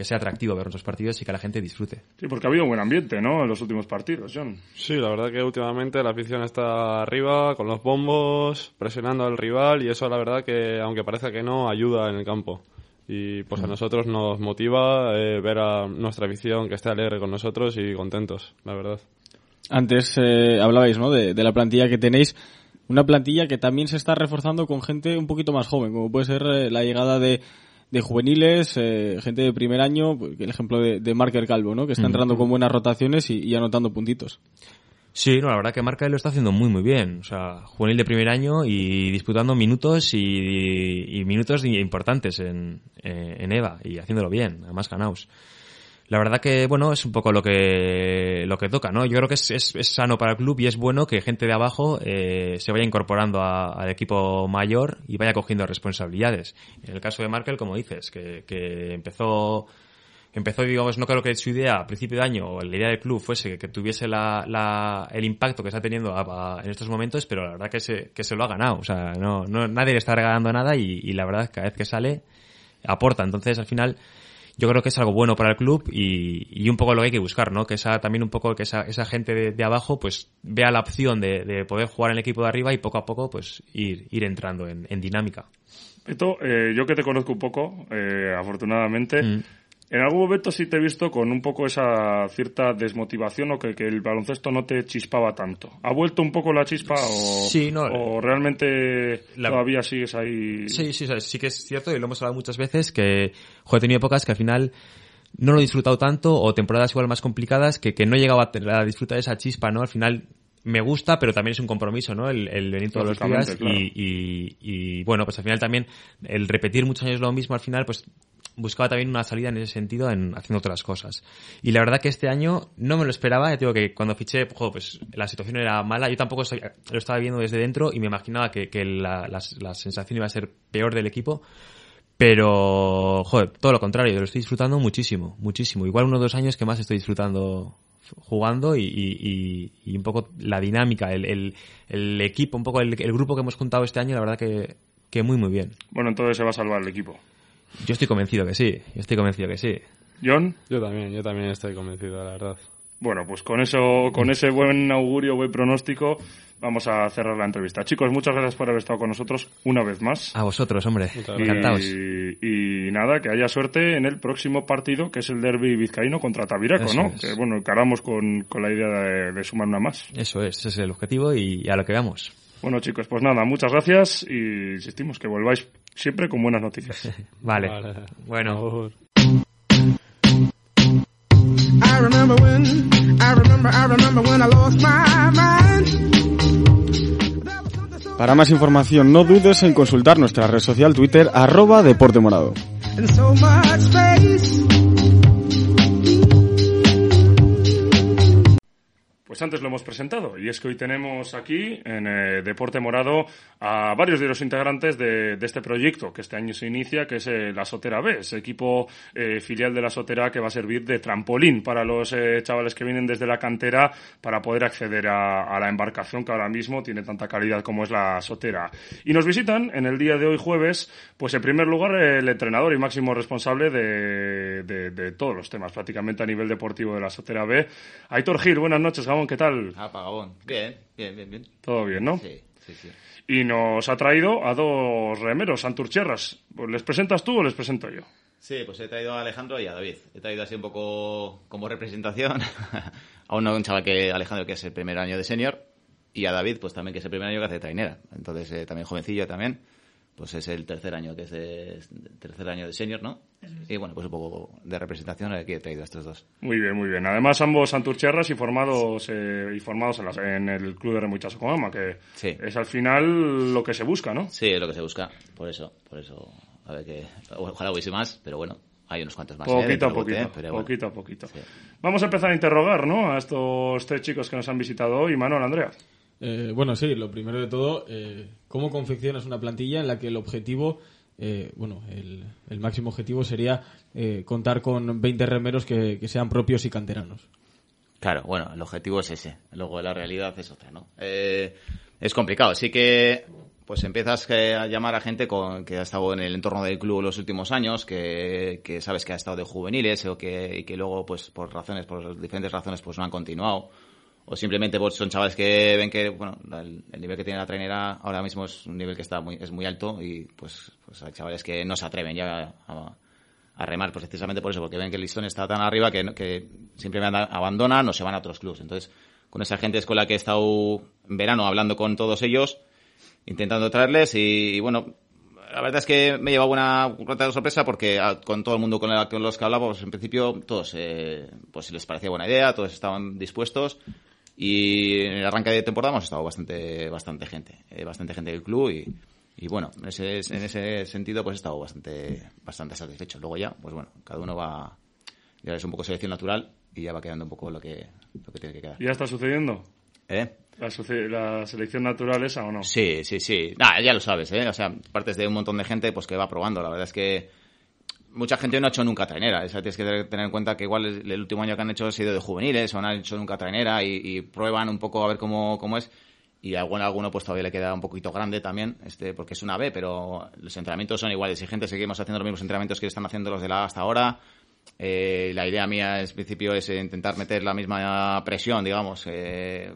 que sea atractivo ver nuestros partidos y que la gente disfrute. Sí, porque ha habido buen ambiente, ¿no? En los últimos partidos, John. Sí, la verdad que últimamente la afición está arriba, con los bombos, presionando al rival y eso la verdad que, aunque parezca que no, ayuda en el campo. Y pues a nosotros nos motiva eh, ver a nuestra afición que esté alegre con nosotros y contentos, la verdad. Antes eh, hablabais, ¿no? De, de la plantilla que tenéis. Una plantilla que también se está reforzando con gente un poquito más joven, como puede ser eh, la llegada de, de juveniles, eh, gente de primer año, el ejemplo de, de Marker Calvo, ¿no? Que está entrando con buenas rotaciones y, y anotando puntitos. Sí, no, la verdad que Marca lo está haciendo muy muy bien. O sea, juvenil de primer año y disputando minutos y, y minutos importantes en, eh, en EVA y haciéndolo bien, además ganaos. La verdad que, bueno, es un poco lo que, lo que toca, ¿no? Yo creo que es, es, es sano para el club y es bueno que gente de abajo eh, se vaya incorporando a- al equipo mayor y vaya cogiendo responsabilidades. En el caso de Markel, como dices, que, que empezó empezó, digamos, no creo que su idea a principio de año o la idea del club fuese que tuviese la, la- el impacto que está teniendo a- en estos momentos, pero la verdad que se, que se lo ha ganado. O sea, no, no, nadie le está regalando nada y, y la verdad cada vez que sale aporta. Entonces, al final, yo creo que es algo bueno para el club y, y un poco lo que hay que buscar, ¿no? Que esa, también un poco que esa, esa gente de, de abajo, pues, vea la opción de, de poder jugar en el equipo de arriba y poco a poco, pues, ir, ir entrando en, en dinámica. Beto, eh, yo que te conozco un poco, eh, afortunadamente, Mm. En algún momento sí te he visto con un poco esa cierta desmotivación o que, que el baloncesto no te chispaba tanto. ¿Ha vuelto un poco la chispa o, Sí, no, o realmente la- todavía sigues ahí? Sí, sí, sí que es cierto y lo hemos hablado muchas veces que jo, he tenido épocas que al final no lo he disfrutado tanto o temporadas igual más complicadas que, que no he llegado a, a disfrutar esa chispa, ¿no? Al final me gusta, pero también es un compromiso, ¿no? El, el venir todos los días Lógicamente, claro. y, y, y, bueno, pues al final también el repetir muchos años lo mismo al final pues buscaba también una salida en ese sentido en haciendo otras cosas. Y la verdad que este año no me lo esperaba, ya digo que cuando fiché, jo, pues la situación era mala, yo tampoco lo estaba viendo desde dentro y me imaginaba que, que la, la, la sensación iba a ser peor del equipo. Pero, joder, todo lo contrario, lo estoy disfrutando muchísimo, muchísimo. Igual uno o dos años que más estoy disfrutando jugando y- y- y un poco la dinámica, el, el, el equipo, un poco el, el grupo que hemos juntado este año, la verdad que, que muy, muy bien. Bueno, entonces se va a salvar el equipo. Yo estoy convencido que sí, yo estoy convencido que sí. John. Yo también, yo también estoy convencido, la verdad. Bueno, pues con eso, con ese buen augurio, buen pronóstico, vamos a cerrar la entrevista. Chicos, muchas gracias por haber estado con nosotros una vez más. A vosotros, hombre. Y, Encantados. y nada, que haya suerte en el próximo partido, que es el derby vizcaíno contra Tabiraco, Eso ¿no? es. Que bueno, encaramos con, con la idea de, de sumar una más. Eso es, ese es el objetivo y a lo que vamos. Bueno, chicos, pues nada, muchas gracias y insistimos que volváis siempre con buenas noticias. Vale. Bueno. I remember when, I remember, I remember when I lost my mind. Para más información no dudes en consultar nuestra red social Twitter arroba Deporte Morado. And so much space. Pues antes lo hemos presentado y es que hoy tenemos aquí en eh, Deporte Morado a varios de los integrantes de, de este proyecto que este año se inicia, que es eh, la Sotera B, ese equipo eh, filial de la Sotera que va a servir de trampolín para los eh, chavales que vienen desde la cantera para poder acceder a, a la embarcación que ahora mismo tiene tanta calidad como es la Sotera. Y nos visitan en el día de hoy jueves, pues en primer lugar el entrenador y máximo responsable de, de, de todos los temas prácticamente a nivel deportivo de la Sotera B, Aitor Gil. Buenas noches, Gabón, ¿qué tal? Ah, Pagabón. Bien, bien, bien, bien. Todo bien, ¿no? Sí, sí, sí. Y nos ha traído a dos remeros, Santurcherras. ¿Les presentas tú o les presento yo? Sí, pues he traído a Alejandro y a David. He traído así un poco como representación a uno, un chaval que Alejandro que es el primer año de senior y a David pues también que es el primer año que hace trainera. Entonces eh, también jovencillo también. Pues es el tercer año que es de tercer año de senior, ¿no? Y bueno, pues un poco de representación aquí he traído a estos dos. Muy bien, muy bien. Además, ambos Santurcherras y formados, eh, y formados en, las- en el club de Remuichas Okomama, que Sí. es al final lo que se busca, ¿no? Sí, es lo que se busca. Por eso, por eso, a ver que ojalá hubiese más, pero bueno, hay unos cuantos más. ¿eh? Poquito a poquito, ¿eh? Pero bueno. poquito a poquito. Vamos a empezar a interrogar, ¿no? A estos tres chicos que nos han visitado hoy. Manuel, Andrea. Eh, bueno, sí, lo primero de todo, eh, ¿cómo confeccionas una plantilla en la que el objetivo, eh, bueno, el, el máximo objetivo sería eh, contar con 20 remeros que, que sean propios y canteranos? Claro, bueno, el objetivo es ese. Luego la realidad es otra, ¿no? Es complicado. Sí que, pues empiezas a llamar a gente con, que ha estado en el entorno del club los últimos años, que, que sabes que ha estado de juveniles o que, y que luego, pues por razones, por diferentes razones, pues no han continuado. O simplemente son chavales que ven que, bueno, el, el nivel que tiene la trainera ahora mismo es un nivel que está muy, es muy alto y pues, pues hay chavales que no se atreven ya a, a remar pues precisamente por eso, porque ven que el listón está tan arriba que, que simplemente abandonan o se van a otros clubes. Entonces, con esa gente es con la que he estado en verano hablando con todos ellos, intentando traerles y, y bueno, la verdad es que me he llevado una grata sorpresa porque a- con todo el mundo con, el, con los que hablaba, pues en principio todos eh, pues les parecía buena idea, todos estaban dispuestos y en el arranque de temporada hemos estado bastante bastante gente, eh, bastante gente del club y, y bueno, en ese, en ese sentido pues he estado bastante bastante satisfecho. Luego ya, pues bueno, cada uno va ya es un poco selección natural y ya va quedando un poco lo que lo que tiene que quedar. ¿Ya está sucediendo? ¿Eh? ¿La, la selección natural esa o no? Sí, sí, sí. Nah, ya lo sabes, ¿eh? O sea, partes de un montón de gente pues que va probando. La verdad es que mucha gente no ha hecho nunca trainera. O sea, tienes que tener en cuenta que igual el, último año que han hecho ha sido de juveniles o no han hecho nunca trainera y, y prueban un poco a ver cómo, cómo es. Y a alguno, a alguno pues todavía le queda un poquito grande también, este, porque es una B, pero los entrenamientos son igual exigentes. Seguimos haciendo los mismos entrenamientos que están haciendo los de la A hasta ahora. Eh, la idea mía, en principio, es intentar meter la misma presión, digamos, eh,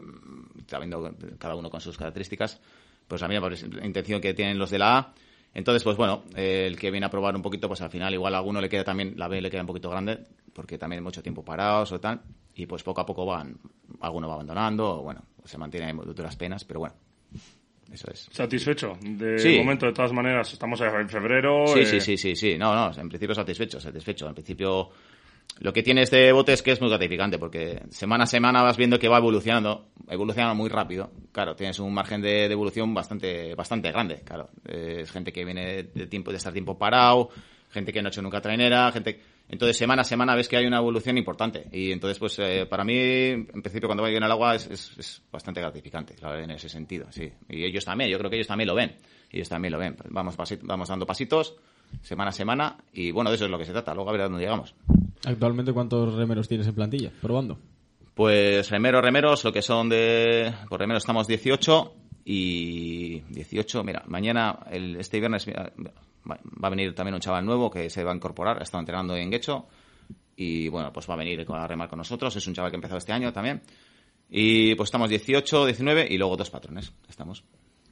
cada uno con sus características. Pues la misma intención que tienen los de la A. Entonces, pues bueno, eh, el que viene a probar un poquito, pues al final igual a alguno le queda también, la B le queda un poquito grande, porque también mucho tiempo parados o tal, y pues poco a poco van, alguno va abandonando, o bueno, se mantiene de duras penas, pero bueno, eso es. ¿Satisfecho? De Sí. momento, de todas maneras, estamos en febrero. Sí, eh, sí, sí, sí, sí. No, no, en principio satisfecho, satisfecho. En principio, lo que tiene este bote es que es muy gratificante, porque semana a semana vas viendo que va evolucionando, evoluciona muy rápido. Claro, tienes un margen de, de evolución bastante, bastante grande, claro. Es gente que viene de tiempo, de estar tiempo parado, gente que no ha hecho nunca trainera, gente... Entonces, semana a semana ves que hay una evolución importante. Y entonces, pues, eh, para mí, en principio, cuando voy en el agua es, es, es bastante gratificante, verdad, en ese sentido, sí. Y ellos también, yo creo que ellos también lo ven. Ellos también lo ven. Vamos, vamos dando pasitos, semana a semana, y bueno, de eso es lo que se trata. Luego a ver a dónde llegamos. Actualmente, ¿cuántos remeros tienes en plantilla? Probando. Pues remero, remeros, lo que son de... Por remeros estamos 18 y 18, mira, mañana, el, este viernes, va va a venir también un chaval nuevo que se va a incorporar, ha estado entrenando en Guecho y bueno, pues va a venir a remar con nosotros. Es un chaval que ha empezado este año también. Y pues estamos 18, 19 y luego dos patrones. Estamos.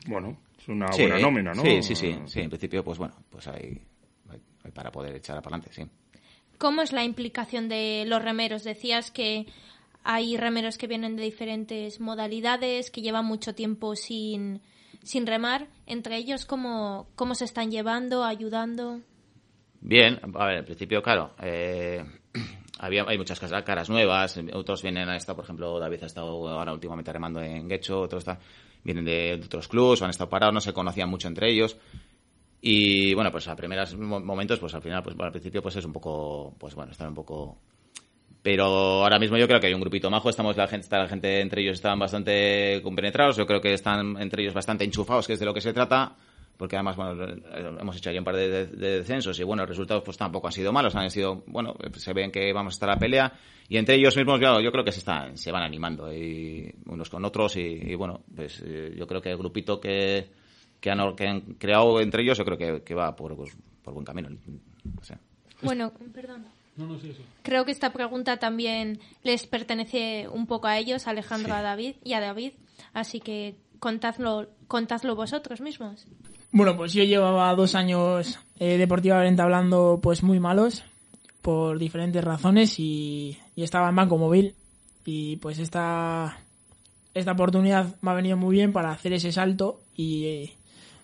Bueno, es una Sí, buena nómina, ¿no? Sí, sí, sí, sí. En principio, pues bueno, pues hay para poder echar para adelante, sí. ¿Cómo es la implicación de los remeros? Decías que hay remeros que vienen de diferentes modalidades, que llevan mucho tiempo sin, sin remar. Entre ellos, ¿cómo, ¿cómo se están llevando, ayudando? Bien, a ver, en principio, claro, eh, había, hay muchas caras, caras nuevas, otros vienen a esta, por ejemplo, David ha estado ahora últimamente remando en Guecho, otros vienen de, de otros clubs, han estado parados, no se conocían mucho entre ellos. Y bueno, pues a primeros mo- momentos, pues al final, pues al principio, pues es un poco, pues bueno, están un poco pero ahora mismo yo creo que hay un grupito majo, estamos la gente, está la gente entre ellos están bastante compenetrados, yo creo que están entre ellos bastante enchufados, que es de lo que se trata, porque además bueno, hemos hecho ahí un par de, de- de descensos y bueno, los resultados pues tampoco han sido malos, han sido, bueno, se ven que vamos a estar a pelea y entre ellos mismos yo, yo creo que se están, se van animando unos con otros y, y bueno, pues eh, yo creo que el grupito que, que han, que han creado entre ellos yo creo que, que va por, pues, por buen camino. O sea. Bueno, perdón. No, no, sí, sí. Creo que esta pregunta también les pertenece un poco a ellos, a Alejandro Sí. a David y a David. Así que contadlo, contadlo vosotros mismos. Bueno, pues yo llevaba dos años eh, deportivamente hablando pues muy malos por diferentes razones y, y estaba en Banco Móvil y pues esta, esta oportunidad me ha venido muy bien para hacer ese salto y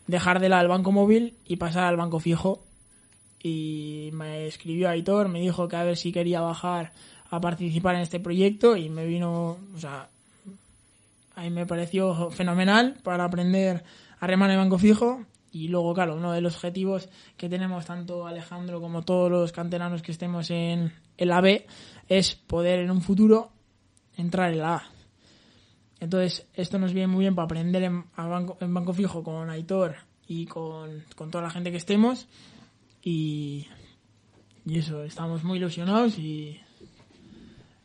dejar de la del Banco Móvil y pasar al Banco Fijo. Y me escribió Aitor, me dijo que a ver si quería bajar a participar en este proyecto y me vino, o sea, ahí me pareció fenomenal para aprender a remar en banco fijo. Y luego claro uno de los objetivos que tenemos tanto Alejandro como todos los canteranos que estemos en el AB es poder en un futuro entrar en la A entonces esto nos viene muy bien para aprender en, a banco, en banco fijo con Aitor y con, con toda la gente que estemos y, y eso estamos muy ilusionados y,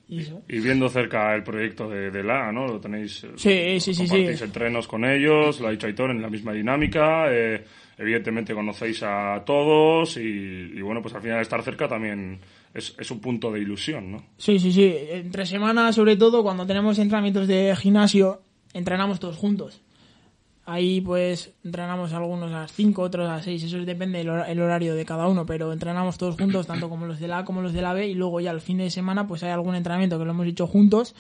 y eso Y viendo cerca el proyecto de, de la, ¿no? Lo tenéis. eh, Sí, sí, sí, compartís sí. entrenos con ellos, lo ha dicho Aitor, en la misma dinámica. eh, evidentemente conocéis a todos y, y bueno, pues al final estar cerca también es, es un punto de ilusión, ¿no? Sí, sí, sí. Entre semanas, sobre todo, cuando tenemos entrenamientos de gimnasio, entrenamos todos juntos. Ahí, pues, entrenamos algunos a las 5, otros a las 6. Eso depende del hora- el horario de cada uno, pero entrenamos todos juntos, tanto como los de la A como los de la B. Y luego ya al fin de semana, pues hay algún entrenamiento que lo hemos hecho juntos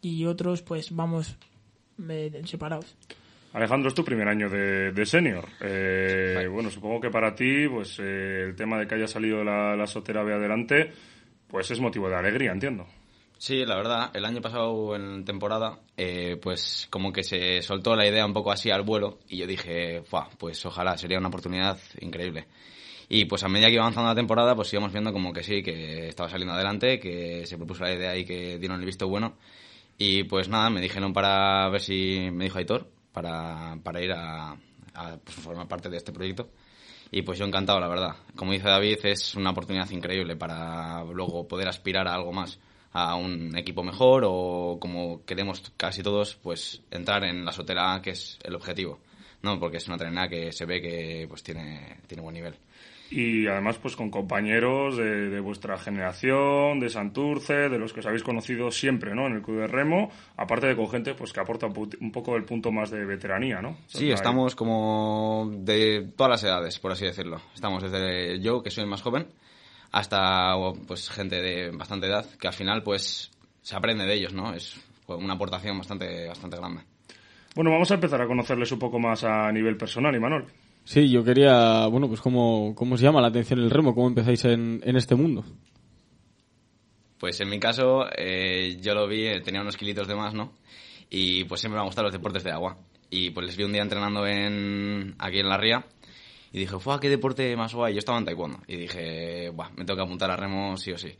y otros, pues, vamos eh, separados. Alejandro, es tu primer año de, de senior. Eh, bueno, supongo que para ti, pues eh, el tema de que haya salido la, la Sotera B adelante, pues es motivo de alegría, entiendo. Sí, la verdad, el año pasado en temporada, eh, pues como que se soltó la idea un poco así al vuelo y yo dije, "Fua, pues ojalá, sería una oportunidad increíble. Y pues a medida que iba avanzando la temporada, pues íbamos viendo como que sí, que estaba saliendo adelante, que se propuso la idea y que dieron el visto bueno. Y pues nada, me dijeron para ver si, me dijo Aitor, para, para ir a, formar parte de este proyecto. Y pues yo encantado, la verdad. Como dice David, es una oportunidad increíble para luego poder aspirar a algo más, a un equipo mejor o como queremos casi todos, pues entrar en la sotera que es el objetivo. No, porque es una trenada que se ve que pues tiene, tiene buen nivel. Y además, pues con compañeros de, de vuestra generación, de Santurce, de los que os habéis conocido siempre, ¿no? En el Club de Remo, aparte de con gente pues que aporta un, poco el punto más de veteranía, ¿no? Sí, estamos como de todas las edades, por así decirlo. Estamos desde yo, que soy el más joven, hasta pues gente de bastante edad, que al final pues se aprende de ellos, ¿no? Es una aportación bastante, bastante grande. Bueno, vamos a empezar a conocerles un poco más a nivel personal, Imanol. Sí, yo quería, bueno, pues cómo, cómo os llama la atención el remo, cómo empezáis en, en este mundo. Pues en mi caso, eh, yo lo vi, eh, tenía unos kilitos de más, ¿no? Y pues siempre me han gustado los deportes de agua. Y pues les vi un día entrenando en, aquí en la ría y dije, ¡fuah, qué deporte más guay! Yo estaba en taekwondo y dije, Buah, me tengo que apuntar a remo sí o sí.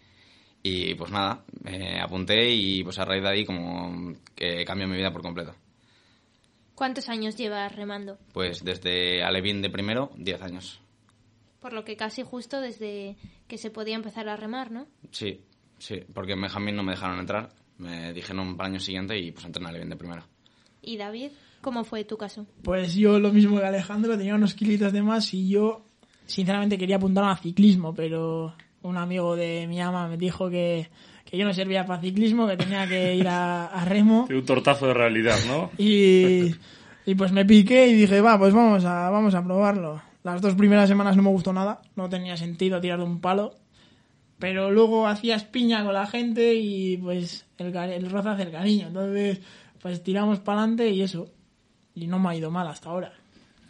Y pues nada, me apunté y pues a raíz de ahí como que cambió mi vida por completo. ¿Cuántos años llevas remando? Pues desde Alevín de primero, 10 años. Por lo que casi justo desde que se podía empezar a remar, ¿no? Sí, sí, porque en Benjamín no me dejaron entrar. Me dijeron para el año siguiente y pues entré en Alevín de primero. ¿Y David? ¿Cómo fue tu caso? Pues yo lo mismo que Alejandro, tenía unos kilitos de más y yo sinceramente quería apuntar a ciclismo, pero un amigo de mi ama me dijo que, que yo no servía para ciclismo, que tenía que ir a, a remo. Un tortazo de realidad, ¿no? Y, y pues me piqué y dije, va, pues vamos a, vamos a probarlo. Las dos primeras semanas no me gustó nada, no tenía sentido tirar de un palo. Pero luego hacías piña con la gente y pues el, el roce hace el cariño. Entonces, pues tiramos para adelante y eso. Y no me ha ido mal hasta ahora.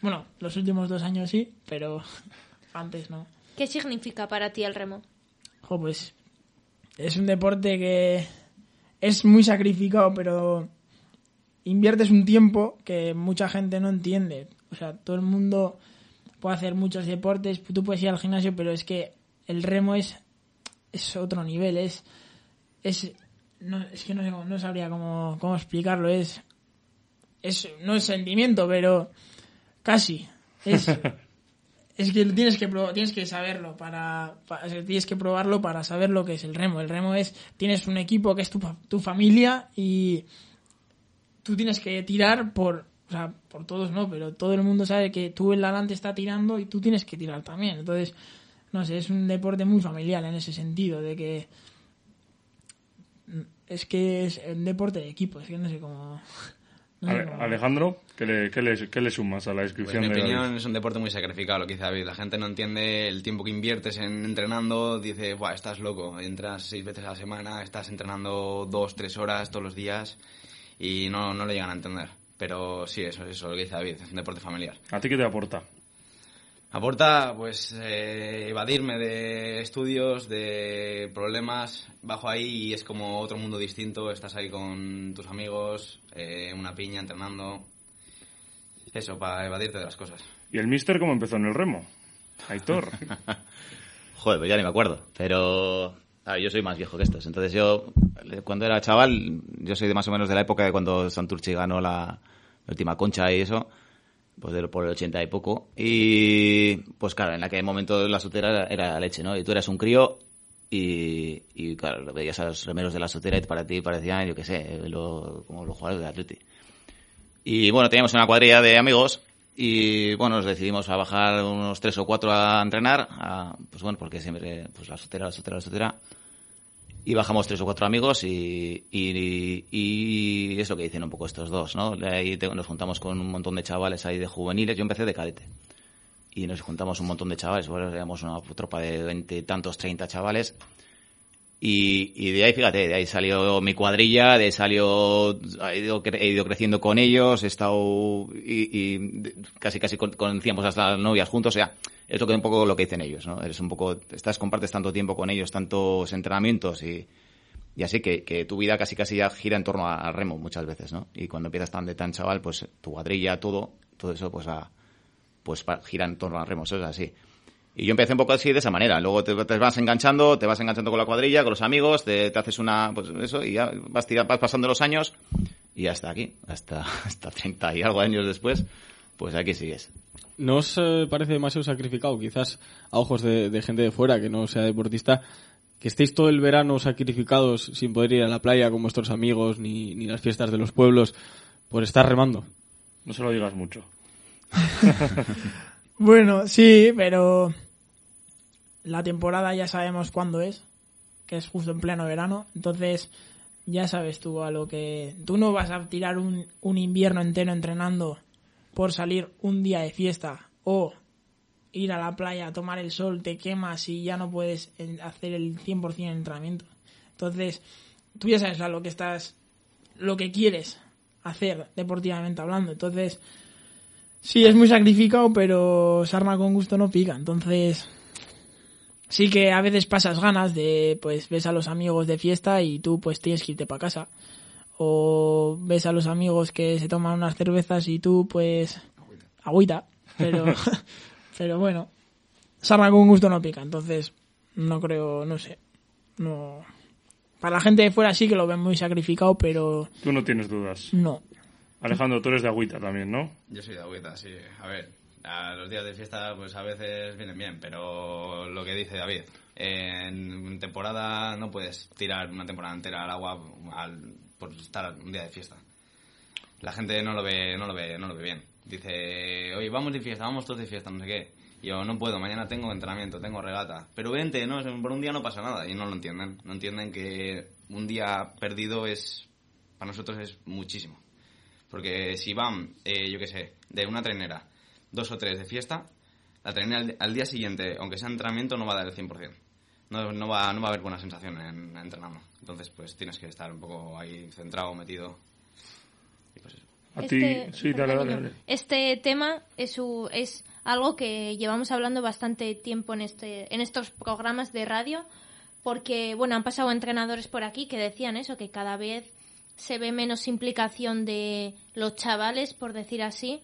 Bueno, los últimos dos años sí, pero antes no. ¿Qué significa para ti el remo? Pues es un deporte que es muy sacrificado, pero inviertes un tiempo que mucha gente no entiende. O sea, todo el mundo puede hacer muchos deportes, tú puedes ir al gimnasio, pero es que el remo es, es otro nivel, es, es, no, es que no, sé no sabría cómo, cómo explicarlo, es, es, no es sentimiento, pero casi, es, es que tienes que tienes que saberlo para, pa- o sea, tienes que probarlo para saber lo que es el remo. El remo es tienes un equipo que es tu, tu familia y tú tienes que tirar por o sea, por todos no, pero todo el mundo sabe que tú el delante está tirando y tú tienes que tirar también. Entonces, no sé, es un deporte muy familiar en ese sentido de que es que es un deporte de equipo, es que no sé cómo Alejandro, ¿qué le, qué, le, qué le sumas a la Pues, descripción en mi de opinión David? es un deporte muy sacrificado, lo que dice David. La gente no entiende el tiempo que inviertes en entrenando. Dice, Buah, estás loco. Entras seis veces a la semana, estás entrenando dos, tres horas todos los días y no, no lo llegan a entender. Pero sí, eso es eso, lo que dice David. Es un deporte familiar. ¿A ti qué te aporta? Aporta, pues, eh, evadirme de estudios, de problemas. Bajo ahí y es como otro mundo distinto. Estás ahí con tus amigos, eh, una piña entrenando. Eso, para evadirte de las cosas. ¿Y el mister cómo empezó en el remo? Aitor. Joder, pues ya ni me acuerdo. Pero a ver, yo soy más viejo que estos. Entonces yo, cuando era chaval, yo soy de más o menos de la época de cuando Santurchi ganó la última concha y eso. Pues de, por el 80 y poco. Y pues claro, en aquel momento la sotera era, la leche, ¿no? Y tú eras un crío y, y claro, veías a los remeros de la sotera y para ti parecían, yo qué sé, lo- como los jugadores de Atleti. Y bueno, teníamos una cuadrilla de amigos y bueno, nos decidimos a bajar unos tres o cuatro a entrenar, a- pues bueno, porque siempre, pues la sotera, la sotera, la sotera. Y bajamos tres o cuatro amigos y, y, y es lo que dicen un poco estos dos, ¿no? Ahí nos juntamos con un montón de chavales ahí de juveniles, yo empecé de cadete. Y nos juntamos un montón de chavales, bueno, éramos una tropa de veinte tantos, treinta chavales. Y, y de ahí, fíjate, de ahí salió mi cuadrilla, de ahí salió, he ido, creciendo con ellos, he estado, y, y casi casi con- conocíamos hasta las novias juntos, o sea, es lo que un poco lo que dicen ellos, ¿no? Eres un poco, estás, compartes tanto tiempo con ellos, tantos entrenamientos y, y así que, que tu vida casi casi ya gira en torno al remo muchas veces, ¿no? Y cuando empiezas tan de tan chaval, pues tu cuadrilla, todo, todo eso, pues va, pues gira en torno al remo, eso es así. Y yo empecé un poco así de esa manera. Luego te, te vas enganchando, te vas enganchando con la cuadrilla, con los amigos, te, te haces una, pues eso, y ya vas, vas pasando los años y hasta aquí, hasta, hasta 30 y algo años después, pues aquí sigues. ¿No os eh, parece demasiado sacrificado, quizás a ojos de, de gente de fuera que no sea deportista, que estéis todo el verano sacrificados sin poder ir a la playa con vuestros amigos ni, ni las fiestas de los pueblos por estar remando? No se lo digas mucho. Bueno, sí, pero la temporada ya sabemos cuándo es, que es justo en pleno verano, entonces ya sabes tú a lo que... Tú no vas a tirar un, un invierno entero entrenando por salir un día de fiesta o ir a la playa a tomar el sol, te quemas y ya no puedes hacer el 100% de entrenamiento. Entonces, tú ya sabes a lo que estás, lo que quieres hacer deportivamente hablando. Entonces, Sí, es muy sacrificado, pero sarna con gusto no pica. Entonces, sí que a veces pasas ganas de, pues, ves a los amigos de fiesta y tú, pues, tienes que irte para casa. O ves a los amigos que se toman unas cervezas y tú, pues, agüita. Pero, pero bueno, sarna con gusto no pica. Entonces, no creo, no sé. No. Para la gente de fuera sí que lo ven muy sacrificado, pero Tú no tienes dudas. no. Alejandro, tú eres de agüita también, ¿no? Yo soy de agüita, sí. A ver, a los días de fiesta pues a veces vienen bien, pero lo que dice David, en temporada no puedes tirar una temporada entera al agua al- por estar un día de fiesta. La gente no lo ve, no lo ve, no lo ve bien. Dice, oye, vamos de fiesta, vamos todos de fiesta, no sé qué. Yo no puedo, mañana tengo entrenamiento, tengo regata. Pero vente, ¿no? Por un día no pasa nada y no lo entienden. No entienden que un día perdido es, para nosotros es muchísimo. Porque si van, eh, yo qué sé, de una trenera, dos o tres de fiesta, la trenera al, al día siguiente, aunque sea entrenamiento, no va a dar el 100%. No, no, va, no va a haber buena sensación en, entrenando. Entonces, pues tienes que estar un poco ahí centrado, metido. Y pues eso. A ti, Este- sí, dale, dale, dale. Este tema es, su- es algo que llevamos hablando bastante tiempo en, este, en estos programas de radio, porque bueno, han pasado entrenadores por aquí que decían eso, que cada vez se ve menos implicación de los chavales, por decir así,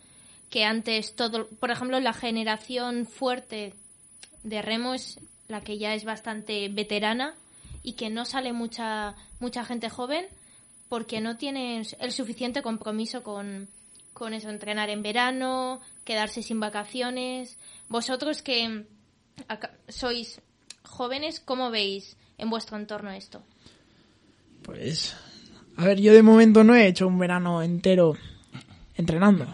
que antes todo, por ejemplo, la generación fuerte de remo es la que ya es bastante veterana y que no sale mucha mucha gente joven porque no tienen el suficiente compromiso con, con eso, entrenar en verano, quedarse sin vacaciones. Vosotros que sois jóvenes, ¿cómo veis en vuestro entorno esto? Pues, a ver, yo de momento no he hecho un verano entero entrenando.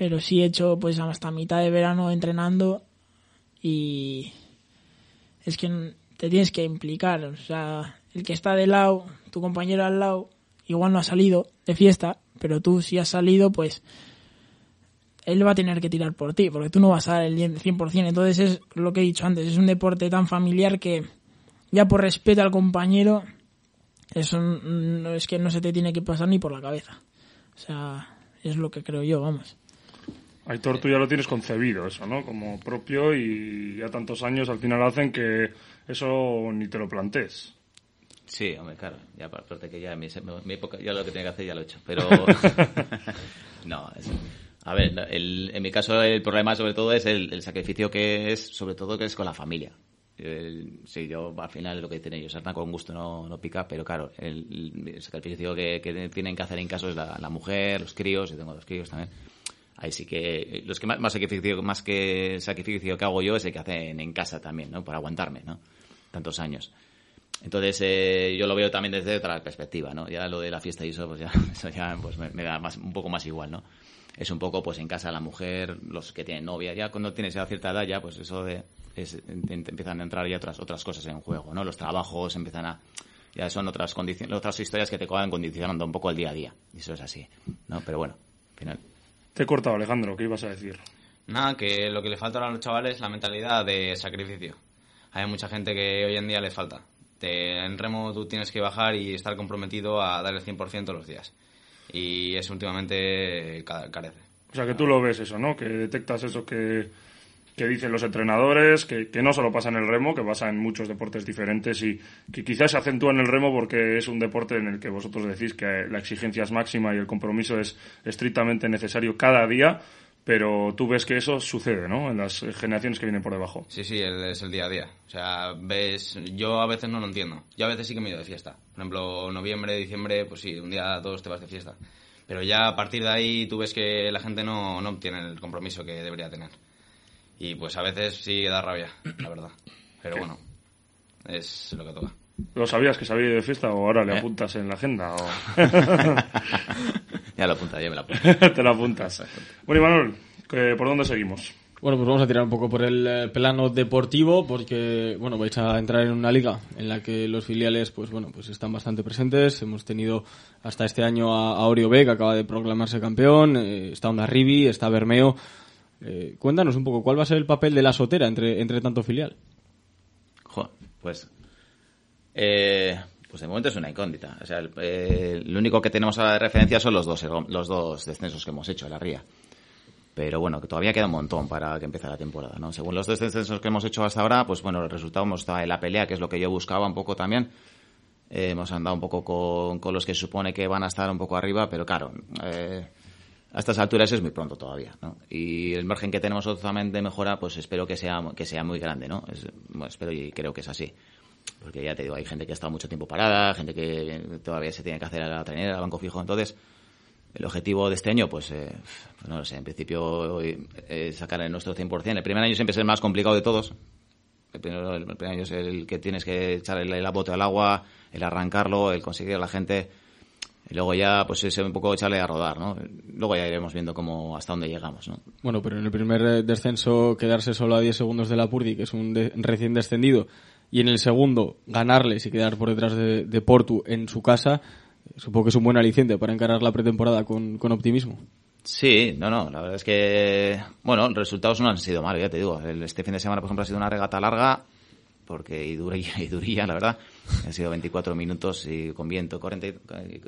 Pero sí he hecho pues hasta mitad de verano entrenando y es que te tienes que implicar. O sea, el que está de lado, tu compañero al lado, igual no ha salido de fiesta, pero tú si has salido, pues él va a tener que tirar por ti, porque tú no vas a dar el 100%. Entonces es lo que he dicho antes, es un deporte tan familiar que ya por respeto al compañero, eso no es que no se te tiene que pasar ni por la cabeza. O sea, es lo que creo yo, vamos. Aitor, tú ya lo tienes concebido eso, ¿no? Como propio y ya tantos años al final hacen que eso ni te lo plantees. Sí, hombre, claro. Ya, suerte que ya en mi, mi época, ya lo que tenía que hacer ya lo he hecho. Pero. no, es- a ver, el- en mi caso el problema sobre todo es el, el sacrificio que es, sobre todo que es con la familia. El- sí, yo al final lo que tiene ellos, sarna con gusto no, no pica, pero claro, el, el sacrificio que, que tienen que hacer en caso es la, la mujer, los críos, yo tengo dos críos también. Ahí sí que, los que más, sacrificio, más que sacrificio que hago yo es el que hacen en casa también, ¿no? Por aguantarme, ¿no? Tantos años. Entonces, eh, yo lo veo también desde otra perspectiva, ¿no? Ya lo de la fiesta y eso, pues ya, eso ya pues me, da más, un poco más igual, ¿no? Es un poco, pues en casa la mujer, los que tienen novia, ya cuando tienes ya cierta edad, ya pues eso de, es, empiezan a entrar ya otras, otras cosas en juego, ¿no? Los trabajos empiezan a, ya son otras condiciones, otras historias que te acaban condicionando un poco el día a día. Y eso es así, ¿no? Pero bueno, al final. Te he cortado, Alejandro, ¿qué ibas a decir? Nada, que lo que le falta a los chavales es la mentalidad de sacrificio. Hay mucha gente que hoy en día le falta. Te- en remo tú tienes que bajar y estar comprometido a dar el 100% todos los días. Y eso últimamente ca- carece. O sea, que tú lo ves eso, ¿no? Que detectas eso que, que dicen los entrenadores, que, no solo pasa en el remo, que pasa en muchos deportes diferentes y que quizás se acentúa en el remo porque es un deporte en el que vosotros decís que la exigencia es máxima y el compromiso es estrictamente necesario cada día, pero tú ves que eso sucede, ¿no? En las generaciones que vienen por debajo. Sí, sí, es el día a día. O sea, ves, yo a veces no lo entiendo. Yo a veces sí que me he ido de fiesta. Por ejemplo, noviembre, diciembre, pues sí, un día todos te vas de fiesta. Pero ya a partir de ahí tú ves que la gente no, no tiene el compromiso que debería tener. Y pues a veces sí da rabia, la verdad. Pero bueno, es lo que toca. ¿Lo sabías que se había ido de fiesta o ahora le ¿Eh? apuntas en la agenda? O... ya lo apunta, ya me lo apunto. Te lo apuntas. Bueno, Imanol, ¿que- ¿por dónde seguimos? Bueno, pues vamos a tirar un poco por el eh, plano deportivo porque, bueno, vais a entrar en una liga en la que los filiales, pues bueno, pues están bastante presentes. Hemos tenido hasta este año a, a Orio B, que acaba de proclamarse campeón, eh, está Onda Rivi, está Bermeo. Eh, cuéntanos un poco, ¿cuál va a ser el papel de la sotera entre, entre tanto filial? Pues. eh, pues de momento es una incógnita. O sea, el, eh, lo único que tenemos ahora de referencia son los dos, los dos descensos que hemos hecho a la RIA. Pero bueno, que todavía queda un montón para que empiece la temporada, ¿no? Según los descensos que hemos hecho hasta ahora, pues bueno, el resultado hemos estado en la pelea, que es lo que yo buscaba un poco también. Eh, hemos andado un poco con, con los que supone que van a estar un poco arriba, pero claro, eh, a estas alturas es muy pronto todavía, ¿no? Y el margen que tenemos de mejora, pues espero que sea, que sea muy grande, ¿no? Es- bueno, espero y creo que es así. Porque ya te digo, hay gente que ha estado mucho tiempo parada, gente que todavía se tiene que hacer a la trenera, al banco fijo. Entonces, el objetivo de este año, pues, eh, pues no lo sé, en principio eh, sacar el nuestro 100%. El primer año siempre es el más complicado de todos. El primer, el primer año es el que tienes que echar el, el al agua, el arrancarlo, el conseguir a la gente Y luego ya, pues es un poco echarle a rodar, ¿no? Luego ya iremos viendo cómo, hasta dónde llegamos, ¿no? Bueno, pero en el primer eh, descenso quedarse solo a 10 segundos de la Purdi, que es un de- recién descendido, y en el segundo ganarles y quedar por detrás de, de Portu en su casa, supongo que es un buen aliciente para encarar la pretemporada con, con optimismo. Sí, no, no, la verdad es que, bueno, los resultados no han sido malos, ya te digo. Este fin de semana, por ejemplo, ha sido una regata larga, porque y durilla, y durilla, la verdad. Han sido 24 minutos y con viento, corriente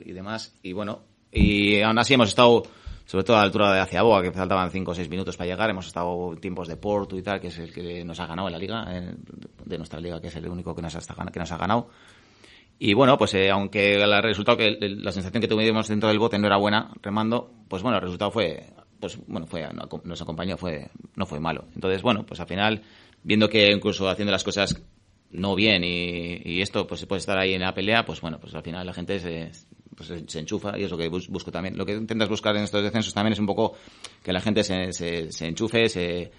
y, demás. Y bueno, y aún así hemos estado, sobre todo a la altura de hacia Boa, que faltaban 5 o 6 minutos para llegar, hemos estado tiempos de Porto y tal, que es el que nos ha ganado en la liga, de nuestra liga, que es el único que nos ha, que nos ha ganado. Y bueno, pues eh, aunque el resultado que la sensación que tuvimos dentro del bote no era buena remando, pues bueno, el resultado fue pues bueno, fue no- nos acompañó, fue no fue malo. Entonces, bueno, pues al final viendo que incluso haciendo las cosas no bien y, y esto pues se puede estar ahí en la pelea, pues bueno, pues al final la gente se pues se, enchufa y es lo que bus- busco también. Lo que intentas buscar en estos descensos también es un poco que la gente se, se, se enchufe, se,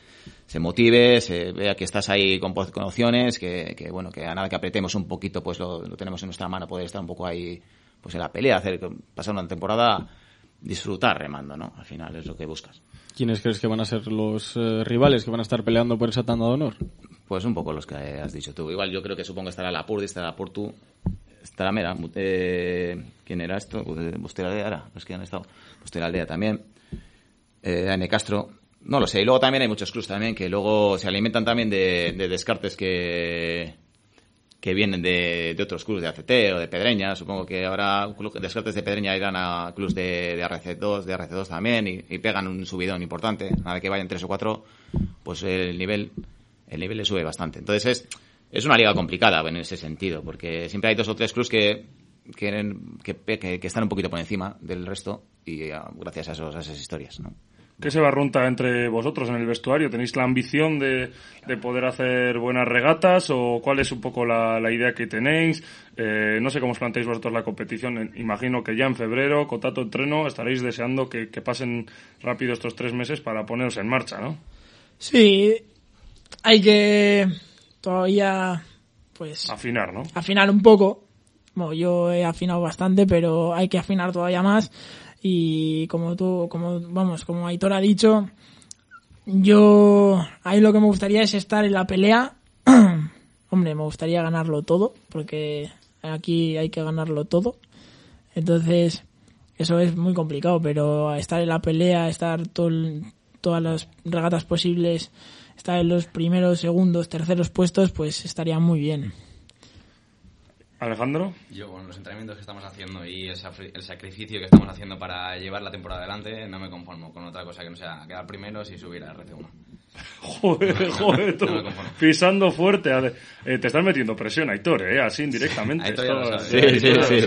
se motive, se vea que estás ahí con, con opciones, que, que bueno, que a nada que apretemos un poquito, pues lo, lo tenemos en nuestra mano, poder estar un poco ahí, pues en la pelea, hacer, pasar una temporada, disfrutar remando, ¿no? Al final es lo que buscas. ¿Quiénes crees que van a ser los eh, rivales que van a estar peleando por esa tanda de honor? Pues un poco los que has dicho tú. Igual yo creo que supongo que estará la Purdi, estará la Portu, estará Mera. eh, ¿Quién era esto? Bustelaldea era, los que han estado. Bustelaldea también. Eh, Ane Castro. No lo sé. Y luego también hay muchos clubs también que luego se alimentan también de, de descartes que que vienen de, de otros clubes de ACT o de Pedreña. Supongo que ahora descartes de Pedreña irán a clubes de, de RC2, de RC2 también y, y pegan un subidón importante. A la que vayan tres o cuatro, pues el nivel el nivel le sube bastante. Entonces es, es una liga complicada en ese sentido, porque siempre hay dos o tres clubes que, que, que, que- que están un poquito por encima del resto y ah, gracias a, esos, a esas historias. ¿no? ¿Qué se barrunta entre vosotros en el vestuario? ¿Tenéis la ambición de, de poder hacer buenas regatas o cuál es un poco la, la idea que tenéis? Eh, no sé cómo os planteáis vosotros la competición. Imagino que ya en febrero, con tanto entreno, estaréis deseando que, que pasen rápido estos tres meses para poneros en marcha, ¿no? Sí, hay que todavía, pues, Afinar, ¿no? afinar un poco. Bueno, yo he afinado bastante, pero hay que afinar todavía más. Y como tú, como, vamos, como Aitor ha dicho, yo, ahí lo que me gustaría es estar en la pelea. Hombre, me gustaría ganarlo todo, porque aquí hay que ganarlo todo. Entonces, eso es muy complicado, pero estar en la pelea, estar todo todas las regatas posibles, estar en los primeros, segundos, terceros puestos, pues estaría muy bien. Alejandro. Yo con los entrenamientos que estamos haciendo y el, el sacrificio que estamos haciendo para llevar la temporada adelante, no me conformo con otra cosa que no sea quedar primeros y subir a RC1. Joder, joder, tú, No pisando fuerte. eh, te estás metiendo presión, Aitor, ¿eh? Así indirectamente. Lo Sí, sí, sí.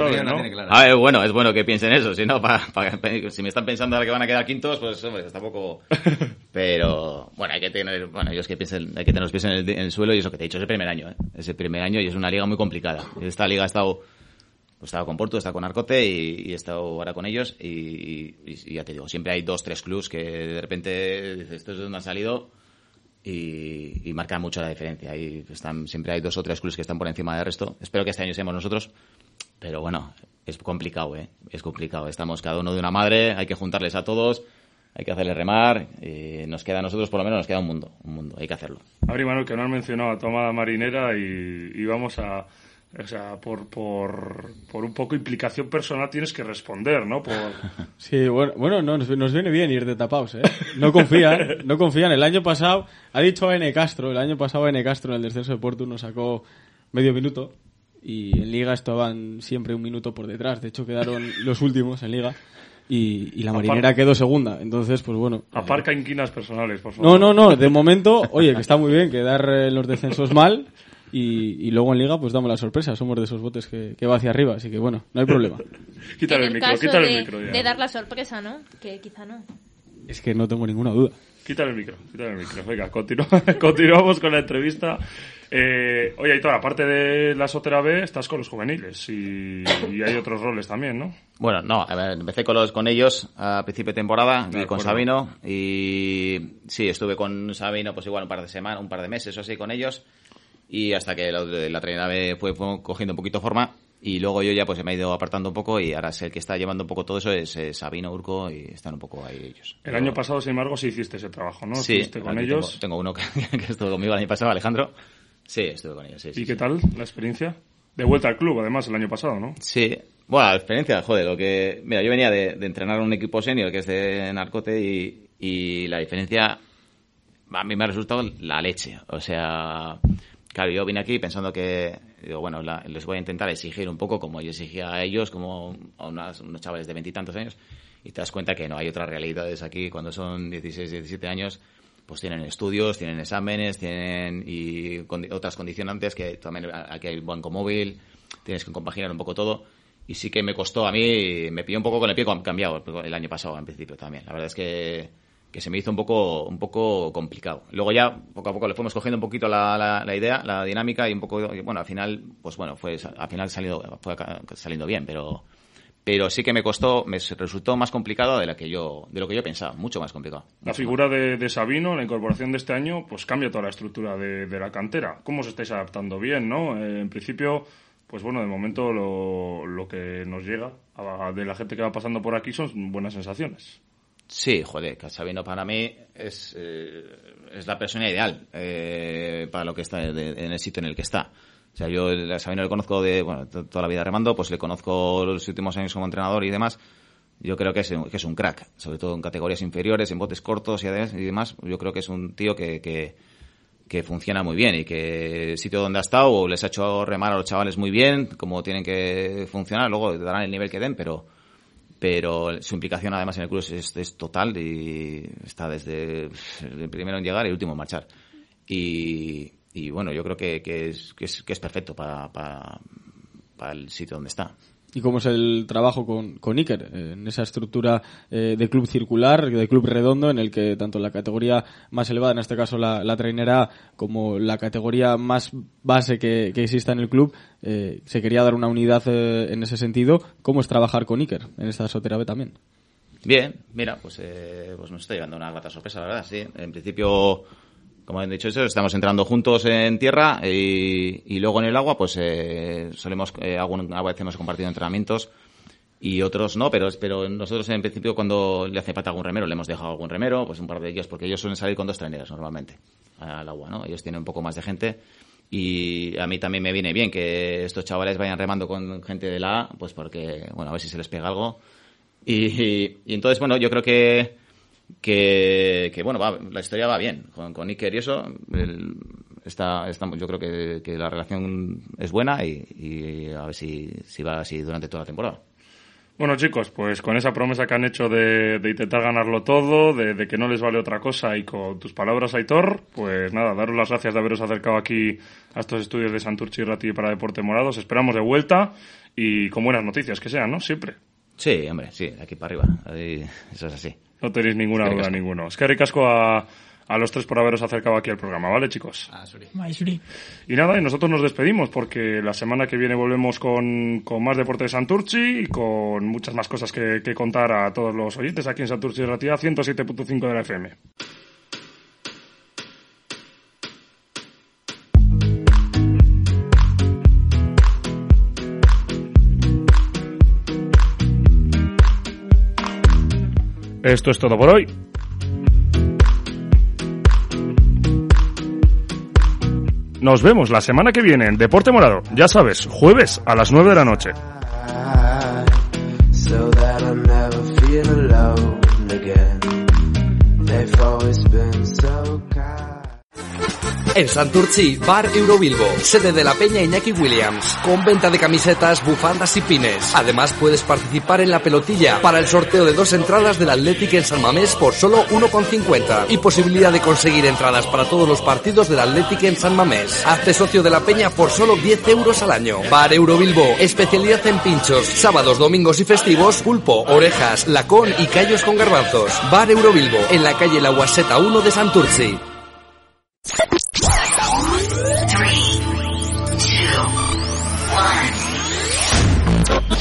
bueno, es bueno que piensen eso, si no, pa- pa- si me están pensando ahora que van a quedar quintos, pues hombre, está poco... Pero, bueno, hay que tener, bueno, ellos que piensen, hay que tener los pies en el, en el suelo y eso que te he dicho, es el primer año, ¿eh? Es el primer año y es una liga muy complicada. Esta liga ha estado, pues, he estado con Porto, he estado con Arcote y, y he estado ahora con ellos y, y- y ya te digo, siempre hay dos, tres clubs que de repente dices, esto es de donde han salido y, marcan mucho la diferencia. Y están, siempre hay dos o tres clubes que están por encima del resto. Espero que este año seamos nosotros, pero bueno, es complicado, ¿eh? Es complicado. Estamos cada uno de una madre, hay que juntarles a todos, hay que hacerles remar, y nos queda a nosotros por lo menos, nos queda un mundo, un mundo, hay que hacerlo. A ver, Manuel, que no has mencionado a tu amada marinera y, y vamos a... O sea, por, por, por un poco implicación personal tienes que responder, ¿no? Por, Sí, bueno, bueno no, nos, nos viene bien ir de tapados, ¿eh? No confían, no confían. El año pasado, ha dicho N. Castro, el año pasado N. Castro en el descenso de Porto nos sacó medio minuto y en Liga estaban siempre un minuto por detrás. De hecho, quedaron los últimos en Liga y, y la marinera quedó segunda. Entonces, pues bueno. aparca inquinas personales, por favor. No, no, no, de momento, oye, que está muy bien quedar en los descensos mal y, y luego en Liga pues damos la sorpresa. Somos de esos botes que, que va hacia arriba, así que bueno, no hay problema. Quítale el micro, quítale de, el micro ya. de dar la sorpresa, ¿no? Que quizá no. Es que no tengo ninguna duda. Quítale el micro, quítale el micro. Venga, continua- continuamos con la entrevista. Eh, oye, Aitor, aparte de la Sotera B, estás con los juveniles y, y hay otros roles también, ¿no? Bueno, no, a ver, empecé con, los, con ellos a principio de temporada, y con. Sabino, y sí, estuve con Sabino pues igual un par de semanas, un par de meses o así con ellos, y hasta que la, la trainera me fue, cogiendo un poquito forma, Y luego yo ya pues me he ido apartando un poco y ahora es el que está llevando un poco todo eso es, es Sabino Urco y están un poco ahí ellos. El año pasado, sin embargo, sí hiciste ese trabajo, ¿no? Sí, Estuviste con ellos. Tengo, tengo uno que, que estuvo conmigo el año pasado, Alejandro. Sí, estuve con ellos, sí. sí, ¿Y qué sí. tal la experiencia? De vuelta al club, además, el año pasado, ¿no? Sí, bueno, la experiencia, joder, lo que... Mira, yo venía de, de entrenar un equipo senior que es de Narcote y, y la diferencia a mí me ha resultado la leche. O sea, claro, yo vine aquí pensando que, digo, bueno, la- les voy a intentar exigir un poco como yo exigía a ellos, como a unas- unos chavales de veintitantos años, y te das cuenta que no hay otras realidades aquí cuando son 16, 17 años. Pues tienen estudios, tienen exámenes, tienen y condi- otras condicionantes que también aquí hay banco móvil, tienes que compaginar un poco todo. Y sí que me costó a mí, me pilló un poco con el pie cam- cambiado el año pasado, en principio también. La verdad es que, que se me hizo un poco, un poco complicado. Luego ya, poco a poco, le fuimos cogiendo un poquito la, la, la idea, la dinámica y un poco, y bueno, al final, pues bueno, fue, al final salido, fue saliendo bien, pero, pero sí que me costó, me resultó más complicado de, la que yo, de lo que yo pensaba, mucho más complicado. La figura de, de Sabino, la incorporación de este año, pues cambia toda la estructura de, de la cantera. ¿Cómo os estáis adaptando bien, no? Eh, en principio, pues bueno, de momento lo, lo que nos llega a- de la gente que va pasando por aquí son buenas sensaciones. Sí, joder, que Sabino para mí es, eh, es la persona ideal eh, para lo que está en el sitio en el que está. O sea, yo a Sabino le conozco de bueno, to- toda la vida remando, pues le conozco los últimos años como entrenador y demás. Yo creo que es, un- que es un crack, sobre todo en categorías inferiores, en botes cortos y demás. Yo creo que es un tío que, que, que funciona muy bien y que el sitio donde ha estado les ha hecho remar a los chavales muy bien, como tienen que funcionar. Luego darán el nivel que den, pero pero su implicación además en el club es, es- total y está desde el primero en llegar y el último en marchar. Y, y bueno, yo creo que, que, es, que, es, que es perfecto para, para, para el sitio donde está. ¿Y cómo es el trabajo con, con Iker? eh, En esa estructura eh, de club circular, de club redondo, en el que tanto la categoría más elevada, en este caso la, la trainera, como la categoría más base que, que exista en el club, eh, se quería dar una unidad eh, en ese sentido. ¿Cómo es trabajar con Iker en esta Sotera B también? Bien, mira, pues, eh, pues nos está llevando una grata sorpresa, la verdad, sí. En principio, como han dicho eso, estamos entrando juntos en tierra y, y luego en el agua, pues eh, solemos, eh, alguna vez hemos compartido entrenamientos y otros no, pero, pero nosotros en principio cuando le hace falta algún remero, le hemos dejado algún remero, pues un par de ellos, porque ellos suelen salir con dos traineras normalmente al agua, ¿no? Ellos tienen un poco más de gente y a mí también me viene bien que estos chavales vayan remando con gente de la A, pues porque, bueno, a ver si se les pega algo. Y, y- y entonces, bueno, yo creo que, que, que, bueno, va- la historia va bien con, con Iker y eso. el- está, estamos, yo creo que, que la relación es buena y, y a ver si, si va así durante toda la temporada. Bueno, chicos, pues con esa promesa que han hecho de, de intentar ganarlo todo, de, de que no les vale otra cosa y con tus palabras, Aitor, pues nada, daros las gracias de haberos acercado aquí a estos estudios de Santurchi y Rati para Deporte Morados. Esperamos de vuelta y con buenas noticias que sean, ¿no? Siempre. Sí, hombre, sí, aquí para arriba. Ahí- eso es así. No tenéis ninguna duda, ninguno. Es que ricasco a, a los tres por haberos acercado aquí al programa, ¿vale, chicos? Maisuri. Y nada, y nosotros nos despedimos porque la semana que viene volvemos con, con más deporte de Santurchi y con muchas más cosas que, que contar a todos los oyentes aquí en Santurchi Ratia 107.5 de la FM. Esto es todo por hoy. Nos vemos la semana que viene en Deporte Morado. Ya sabes, jueves a las 9 de la noche. En Santurchi, Bar Eurobilbo, sede de la Peña Iñaki Williams, con venta de camisetas, bufandas y pines. Además puedes participar en la pelotilla para el sorteo de dos entradas del Athletic en San Mamés por solo 1,50 y posibilidad de conseguir entradas para todos los partidos del Athletic en San Mamés. Hazte socio de la Peña por solo 10 euros al año. Bar Eurobilbo, especialidad en pinchos, sábados, domingos y festivos, pulpo, orejas, lacón y callos con garbanzos. Bar Eurobilbo, en la calle La Guaseta 1 de Santurchi.